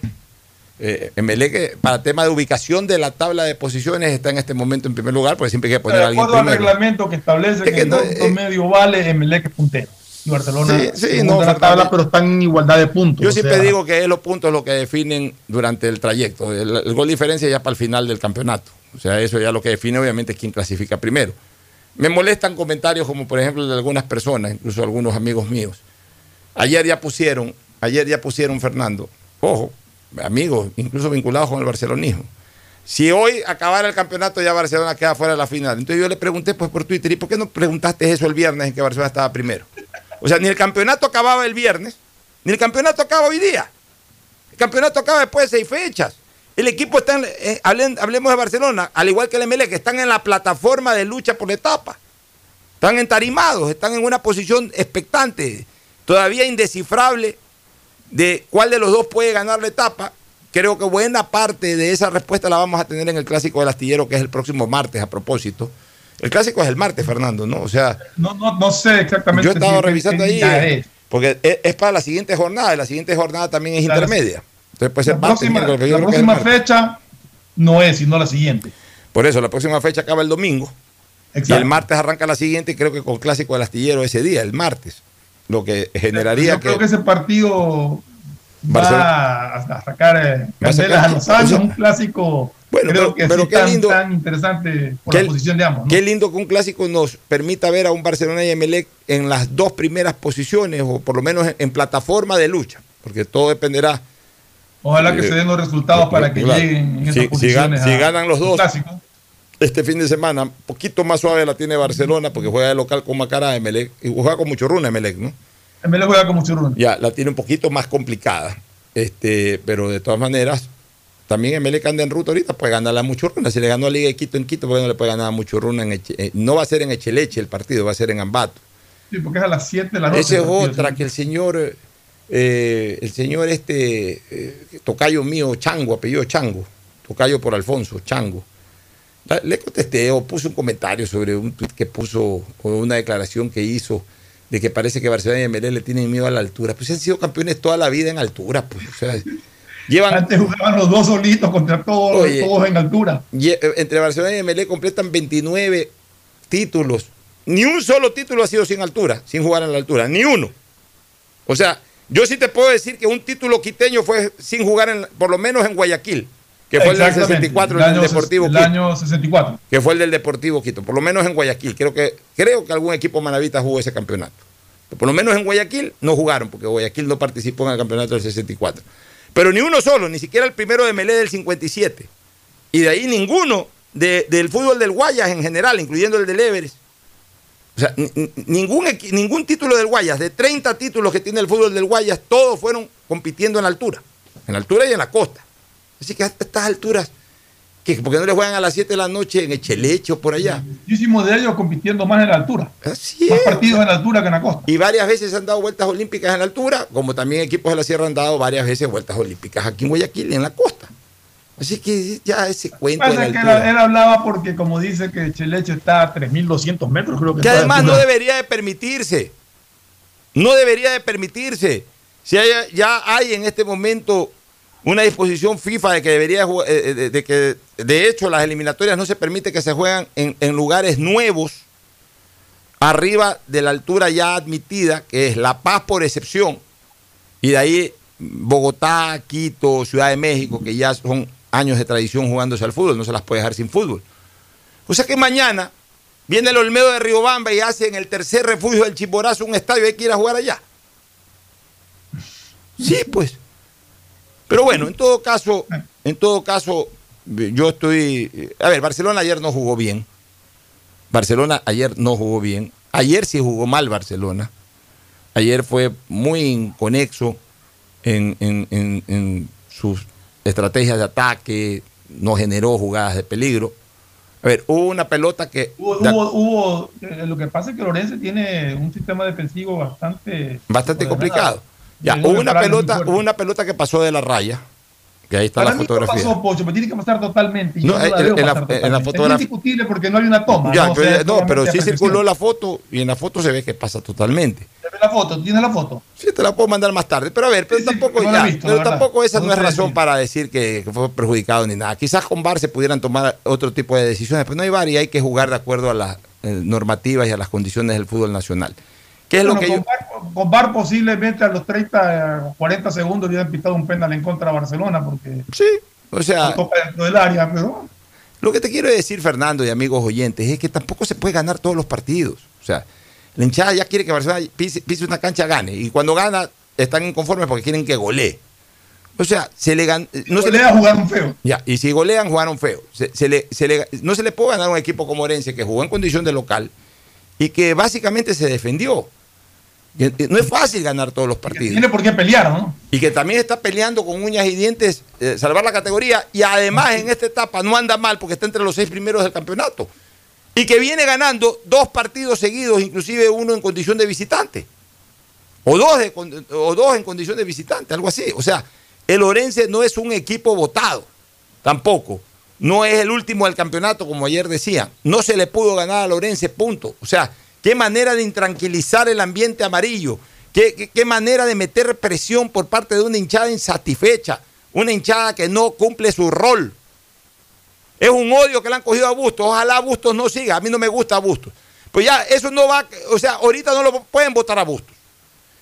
Eh, que para tema de ubicación de la tabla de posiciones está en este momento en primer lugar, porque siempre hay que poner a alguien primero. al reglamento que establece que, en eh, medio vale Emelec es puntero. Y Barcelona sí, sí, no, la tabla, pero están en igualdad de puntos. Yo siempre digo que es los puntos lo que definen durante el trayecto. El, el gol diferencia ya para el final del campeonato. O sea, eso ya lo que define obviamente es quién clasifica primero. Me molestan comentarios como por ejemplo de algunas personas, incluso algunos amigos míos, Ayer ya pusieron, ayer ya pusieron Fernando, ojo, amigos, incluso vinculados con el barcelonismo. Si hoy acabara el campeonato, ya Barcelona queda fuera de la final. Entonces yo le pregunté pues por Twitter, ¿y por qué no preguntaste eso el viernes en que Barcelona estaba primero? O sea, ni el campeonato acababa el viernes, ni el campeonato acaba hoy día. El campeonato acaba después de seis fechas. El equipo está, en, eh, hablemos de Barcelona, al igual que el ML, que están en la plataforma de lucha por la etapa. Están entarimados, están en una posición expectante todavía indescifrable de cuál de los dos puede ganar la etapa. Creo que buena parte de esa respuesta la vamos a tener en el clásico del astillero, que es el próximo martes, a propósito. El clásico es el martes, Fernando, ¿no? O sea. No, no, no sé exactamente. Yo he estado revisando ahí. Eh, porque es, para la siguiente jornada, y la siguiente jornada también es intermedia. Entonces puede ser la próxima, la próxima fecha no es, sino la siguiente. Por eso, la próxima fecha acaba el domingo. Y Exacto. el martes arranca la siguiente y creo que con clásico del astillero ese día, el martes. Lo que generaría Yo creo que ese partido Barcelona- va a, a sacar eh, a sacar- candelas a los años, un clásico Bueno, creo pero- que pero sí qué tan, lindo. tan interesante por Qué- la posición de ambos. ¿no? Qué lindo que un clásico nos permita ver a un Barcelona y Emelec en las dos primeras posiciones, o por lo menos en, en plataforma de lucha, porque todo dependerá. Ojalá que Eh, se den los resultados para que claro. lleguen en esas Si- si, posiciones. si a- ganan los dos, clásico. Este fin de semana, un poquito más suave la tiene Barcelona, porque juega de local con Macará, Emelec, y juega con mucho runa Emelec, ¿no? De juega con mucho run. Ya, la tiene un poquito más complicada. Este, pero de todas maneras, también Emelec anda en ruta ahorita, puede ganarle a Muchurruna. Si le ganó a Liga de Quito en Quito, porque no le puede ganar a Muchurruna en Eche- eh, No va a ser en Echeleche el partido, va a ser en Ambato. Sí, porque es a las 7 de la noche. Esa es otra que el señor, eh, el señor este, eh, tocayo mío, Chango, apellido Chango, tocayo por Alfonso, Chango. La- Le contesté o puse un comentario sobre un tuit que puso o una declaración que hizo de que parece que Barcelona y Emelec le tienen miedo a la altura. Pues han sido campeones toda la vida en altura, pues. O sea, llevan, Antes jugaban los dos solitos contra todos, Oye. todos en altura. Eh, entre Barcelona y Emelec completan 29 títulos. Ni un solo título ha sido sin altura, sin jugar en la altura, ni uno. O sea, yo sí te puedo decir que un título quiteño fue sin jugar, en, por lo menos en Guayaquil, que fue el del Exactamente, 64, el el del Deportivo el Quito. año 64. Que fue el del Deportivo Quito, por lo menos en Guayaquil. Creo que, creo que algún equipo manavita jugó ese campeonato. Pero por lo menos en Guayaquil no jugaron, porque Guayaquil no participó en el campeonato del 64. Pero ni uno solo, ni siquiera el primero de Melé del 57. Y de ahí ninguno de- del fútbol del Guayas en general, incluyendo el del Everest. O sea, ni- ni- ningún, ningún título del Guayas, de 30 títulos que tiene el fútbol del Guayas, todos fueron compitiendo en la altura. En la altura y en la costa. Así que a estas alturas, que porque no le juegan a las 7 de la noche en Echeleche o por allá. Muchísimos de ellos compitiendo más en la altura. Así Más partidos en la altura que en la costa. Y varias veces han dado vueltas olímpicas en la altura, como también equipos de la Sierra han dado varias veces vueltas olímpicas aquí en Guayaquil y en la costa. Así que ya ese cuento de la Pasa que él, hablaba porque, como dice que Cheleche está a 3.200 metros, creo que Que además no debería de permitirse. No debería de permitirse. Si hay- ya hay en este momento una disposición FIFA de que debería ju- eh, de, que de hecho las eliminatorias no se permite que se juegan en, lugares nuevos arriba de la altura ya admitida, que es La Paz por excepción, y de ahí Bogotá, Quito, Ciudad de México, que ya son años de tradición jugándose al fútbol, no se las puede dejar sin fútbol. O sea que mañana viene el Olmedo de Riobamba y hace en el tercer refugio del Chimborazo un estadio hay que ir a jugar allá. Sí, pues. Pero bueno, en todo caso, en todo caso, yo estoy. A ver, Barcelona ayer no jugó bien. Barcelona ayer no jugó bien. Ayer sí jugó mal Barcelona. Ayer fue muy inconexo en, en- en- en sus estrategias de ataque, no generó jugadas de peligro. A ver, hubo una pelota que. Hubo, hubo- hubo- eh, lo que pasa es que Lorenzo tiene un sistema defensivo bastante bastante ordenado. complicado. Ya, hubo una pelota, hubo una pelota que pasó de la raya, que ahí está Para la mí no fotografía. pasó, Pocho, pero tiene que pasar totalmente. No, yo la en- la- en la fotografía- Es indiscutible porque no hay una toma. Ya, ¿no? O pero, sea, no, pero sí circuló la foto y en la foto se ve que pasa totalmente. ¿Te ve la foto? ¿Tienes la foto? Sí, te la puedo mandar más tarde. Pero a ver, pero tampoco, no la he ya, visto, pero tampoco esa No no es razón decir. para decir que, que fue perjudicado ni nada. Quizás con VAR se pudieran tomar otro tipo de decisiones, pero no hay VAR y hay que jugar de acuerdo a las eh, normativas y a las condiciones del fútbol nacional. ¿Qué es lo que con, yo... Posiblemente a los 30 o 40 segundos le hubieran pitado un penal en contra de Barcelona porque Sí, o sea... toca dentro del área, pero Lo que te quiero decir, Fernando y amigos oyentes, es que tampoco se puede ganar todos los partidos. O sea, la hinchada ya quiere que Barcelona pise, pise una cancha, gane. Y cuando gana, están inconformes porque quieren que golee. O sea, se le gan- no se le golea, jugaron feo. Ya, y si golean, jugaron feo. Se, se le, se le- no se le puede ganar a un equipo como Orense que jugó en condición de local y que básicamente se defendió. Y- y No es fácil ganar todos los partidos. tiene por qué pelear, ¿no? Y que también está peleando con uñas y dientes eh, salvar la categoría. Y además en esta etapa no anda mal porque está entre los seis primeros del campeonato. Y que viene ganando dos partidos seguidos, inclusive uno en condición de visitante. O dos, de o dos en condición de visitante, algo así. O sea, el Orense no es un equipo votado, tampoco. No es el último del campeonato, como ayer decía. No se le pudo ganar al Orense, punto. O sea, qué manera de intranquilizar el ambiente amarillo. Qué, manera de meter presión por parte de una hinchada insatisfecha. Una hinchada que no cumple su rol. Es un odio que le han cogido a Bustos. Ojalá Bustos no siga. A mí no me gusta Bustos. Pues ya, eso no va, o sea, ahorita no lo pueden votar a Bustos.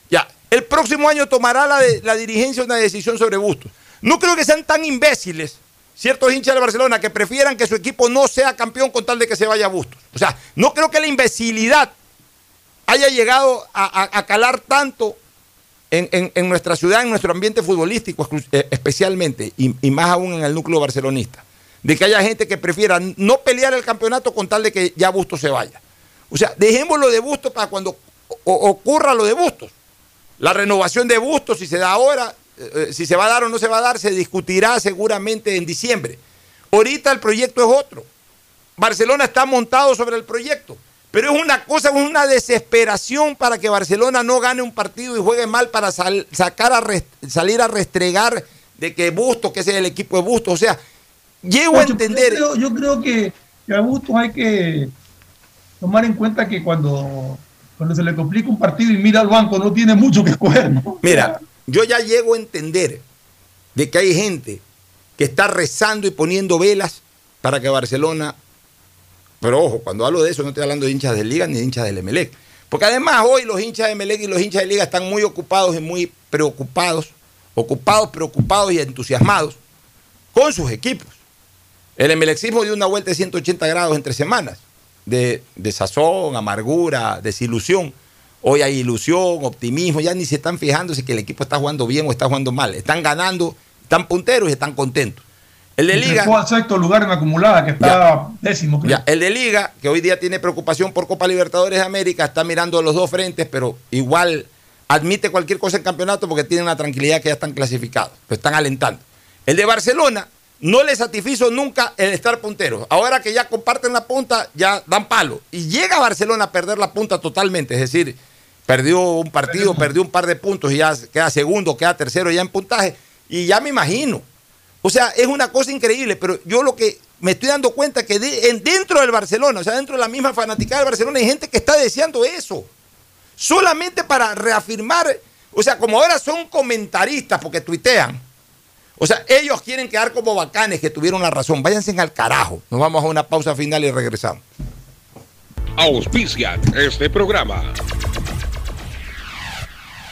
Ya, el próximo año tomará la, la dirigencia una decisión sobre Bustos. No creo que sean tan imbéciles ciertos hinchas de Barcelona que prefieran que su equipo no sea campeón con tal de que se vaya a Bustos. O sea, no creo que la imbecilidad haya llegado a, calar tanto en, nuestra ciudad, en nuestro ambiente futbolístico eh, especialmente, y, y, más aún en el núcleo barcelonista, de que haya gente que prefiera no pelear el campeonato con tal de que ya Bustos se vaya. O sea, dejémoslo de Bustos para cuando ocurra lo de Bustos. La renovación de Bustos, si se da ahora, eh, si se va a dar o no se va a dar, se discutirá seguramente en diciembre. Ahorita el proyecto es otro. Barcelona está montado sobre el proyecto. Pero es una cosa, es una desesperación para que Barcelona no gane un partido y juegue mal para sacar a salir a restregar de que Bustos, que ese es el equipo de Bustos. O sea, llego a entender. Yo creo, que, a Bustos hay que tomar en cuenta que cuando, cuando se le complica un partido y mira al banco, no tiene mucho que escoger. Mira, yo ya llego a entender de que hay gente que está rezando y poniendo velas para que Barcelona. Pero ojo, cuando hablo de eso no estoy hablando de hinchas de Liga ni de hinchas del Emelec. Porque además hoy los hinchas de Emelec y los hinchas de Liga están muy ocupados y muy preocupados, ocupados, preocupados y entusiasmados con sus equipos. El Emelecismo dio una vuelta de 180 grados entre semanas, de, de sazón, amargura, desilusión. Hoy hay ilusión, optimismo, ya ni se están fijando si que el equipo está jugando bien o está jugando mal. Están ganando, están punteros y están contentos. El de Liga. Fue sexto lugar en acumulada, que está décimo. el de Liga, que hoy día tiene preocupación por Copa Libertadores de América, está mirando los dos frentes, pero igual admite cualquier cosa en campeonato porque tiene una tranquilidad que ya están clasificados, pues están alentando. El de Barcelona no le satisfizo nunca el estar puntero. Ahora que ya comparten la punta, ya dan palo. Y llega Barcelona a perder la punta totalmente, es decir, Perdió un partido, perdió un par de puntos y ya queda segundo, queda tercero ya en puntaje. Y ya me imagino. O sea, es una cosa increíble, pero yo lo que me estoy dando cuenta que dentro del Barcelona, o sea, dentro de la misma fanática del Barcelona, hay gente que está deseando eso. Solamente para reafirmar, o sea, como ahora son comentaristas porque tuitean. O sea, ellos quieren quedar como bacanes que tuvieron la razón. Váyanse al carajo. Nos vamos a una pausa final y regresamos. Auspician este programa.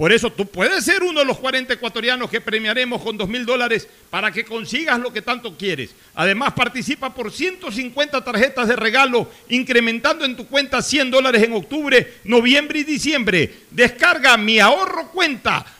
Por eso tú puedes ser uno de los 40 ecuatorianos que premiaremos con dos mil dólares para que consigas lo que tanto quieres. Además, participa por 150 tarjetas de regalo, incrementando en tu cuenta 100 dólares en octubre, noviembre y diciembre. Descarga mi ahorro cuenta.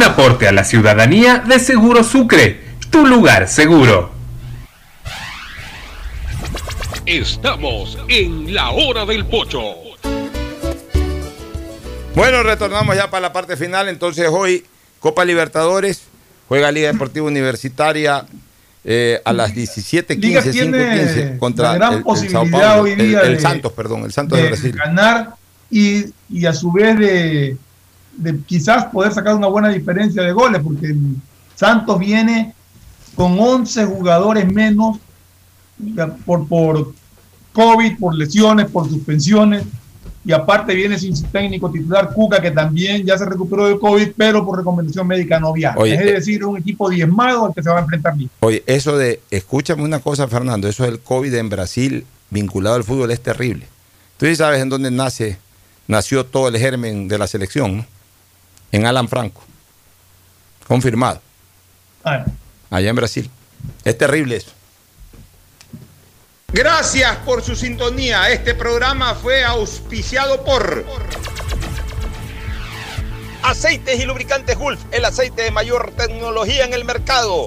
Un aporte a la ciudadanía de Seguro Sucre, tu lugar seguro. Estamos en la hora del pocho. Bueno, retornamos ya para la parte final. Entonces hoy Copa Libertadores, juega Liga Deportiva Universitaria eh, a las 17:15, Liga tiene 5:15 contra la gran el, el posibilidad Sao Paulo, hoy el- día el de- Santos, perdón, el Santos de, de Brasil. ganar y, y a su vez de, de quizás poder sacar una buena diferencia de goles, porque Santos viene con 11 jugadores menos ya, por, por COVID, por lesiones, por suspensiones, y aparte viene sin su técnico titular Cuca, que también ya se recuperó del COVID, pero por recomendación médica no viaja. Oye, es eh, decir, es un equipo diezmado al que se va a enfrentar. Oye, eso de, escúchame una cosa, Fernando, eso del COVID en Brasil vinculado al fútbol es terrible. Tú sí sabes en dónde nace, nació todo el germen de la selección, ¿no? En Alan Franco. Confirmado. Ah, Allá en Brasil. Es terrible eso. Gracias por su sintonía. Este programa fue auspiciado por Aceites y lubricantes Gulf, el aceite de mayor tecnología en el mercado.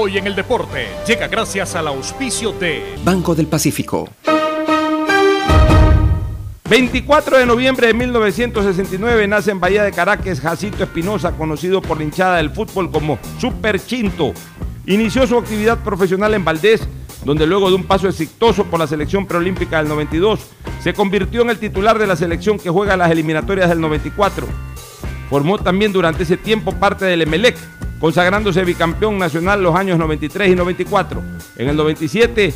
Hoy en el deporte llega gracias al auspicio de Banco del Pacífico. 24 de noviembre de 1969 nace en Bahía de Caracas Jacinto Espinosa, conocido por la hinchada del fútbol como Super Chinto. Inició su actividad profesional en Valdés, donde luego de un paso exitoso por la selección preolímpica del 92, se convirtió en el titular de la selección que juega las eliminatorias del 94. Formó también durante ese tiempo parte del Emelec, consagrándose bicampeón nacional los años 93 y 94. En el 97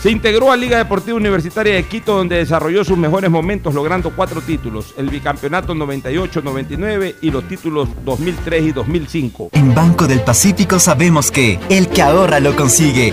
se integró a Liga Deportiva Universitaria de Quito, donde desarrolló sus mejores momentos, logrando cuatro títulos: el bicampeonato 98-99 y los títulos 2003 y 2005. En Banco del Pacífico sabemos que el que ahorra lo consigue.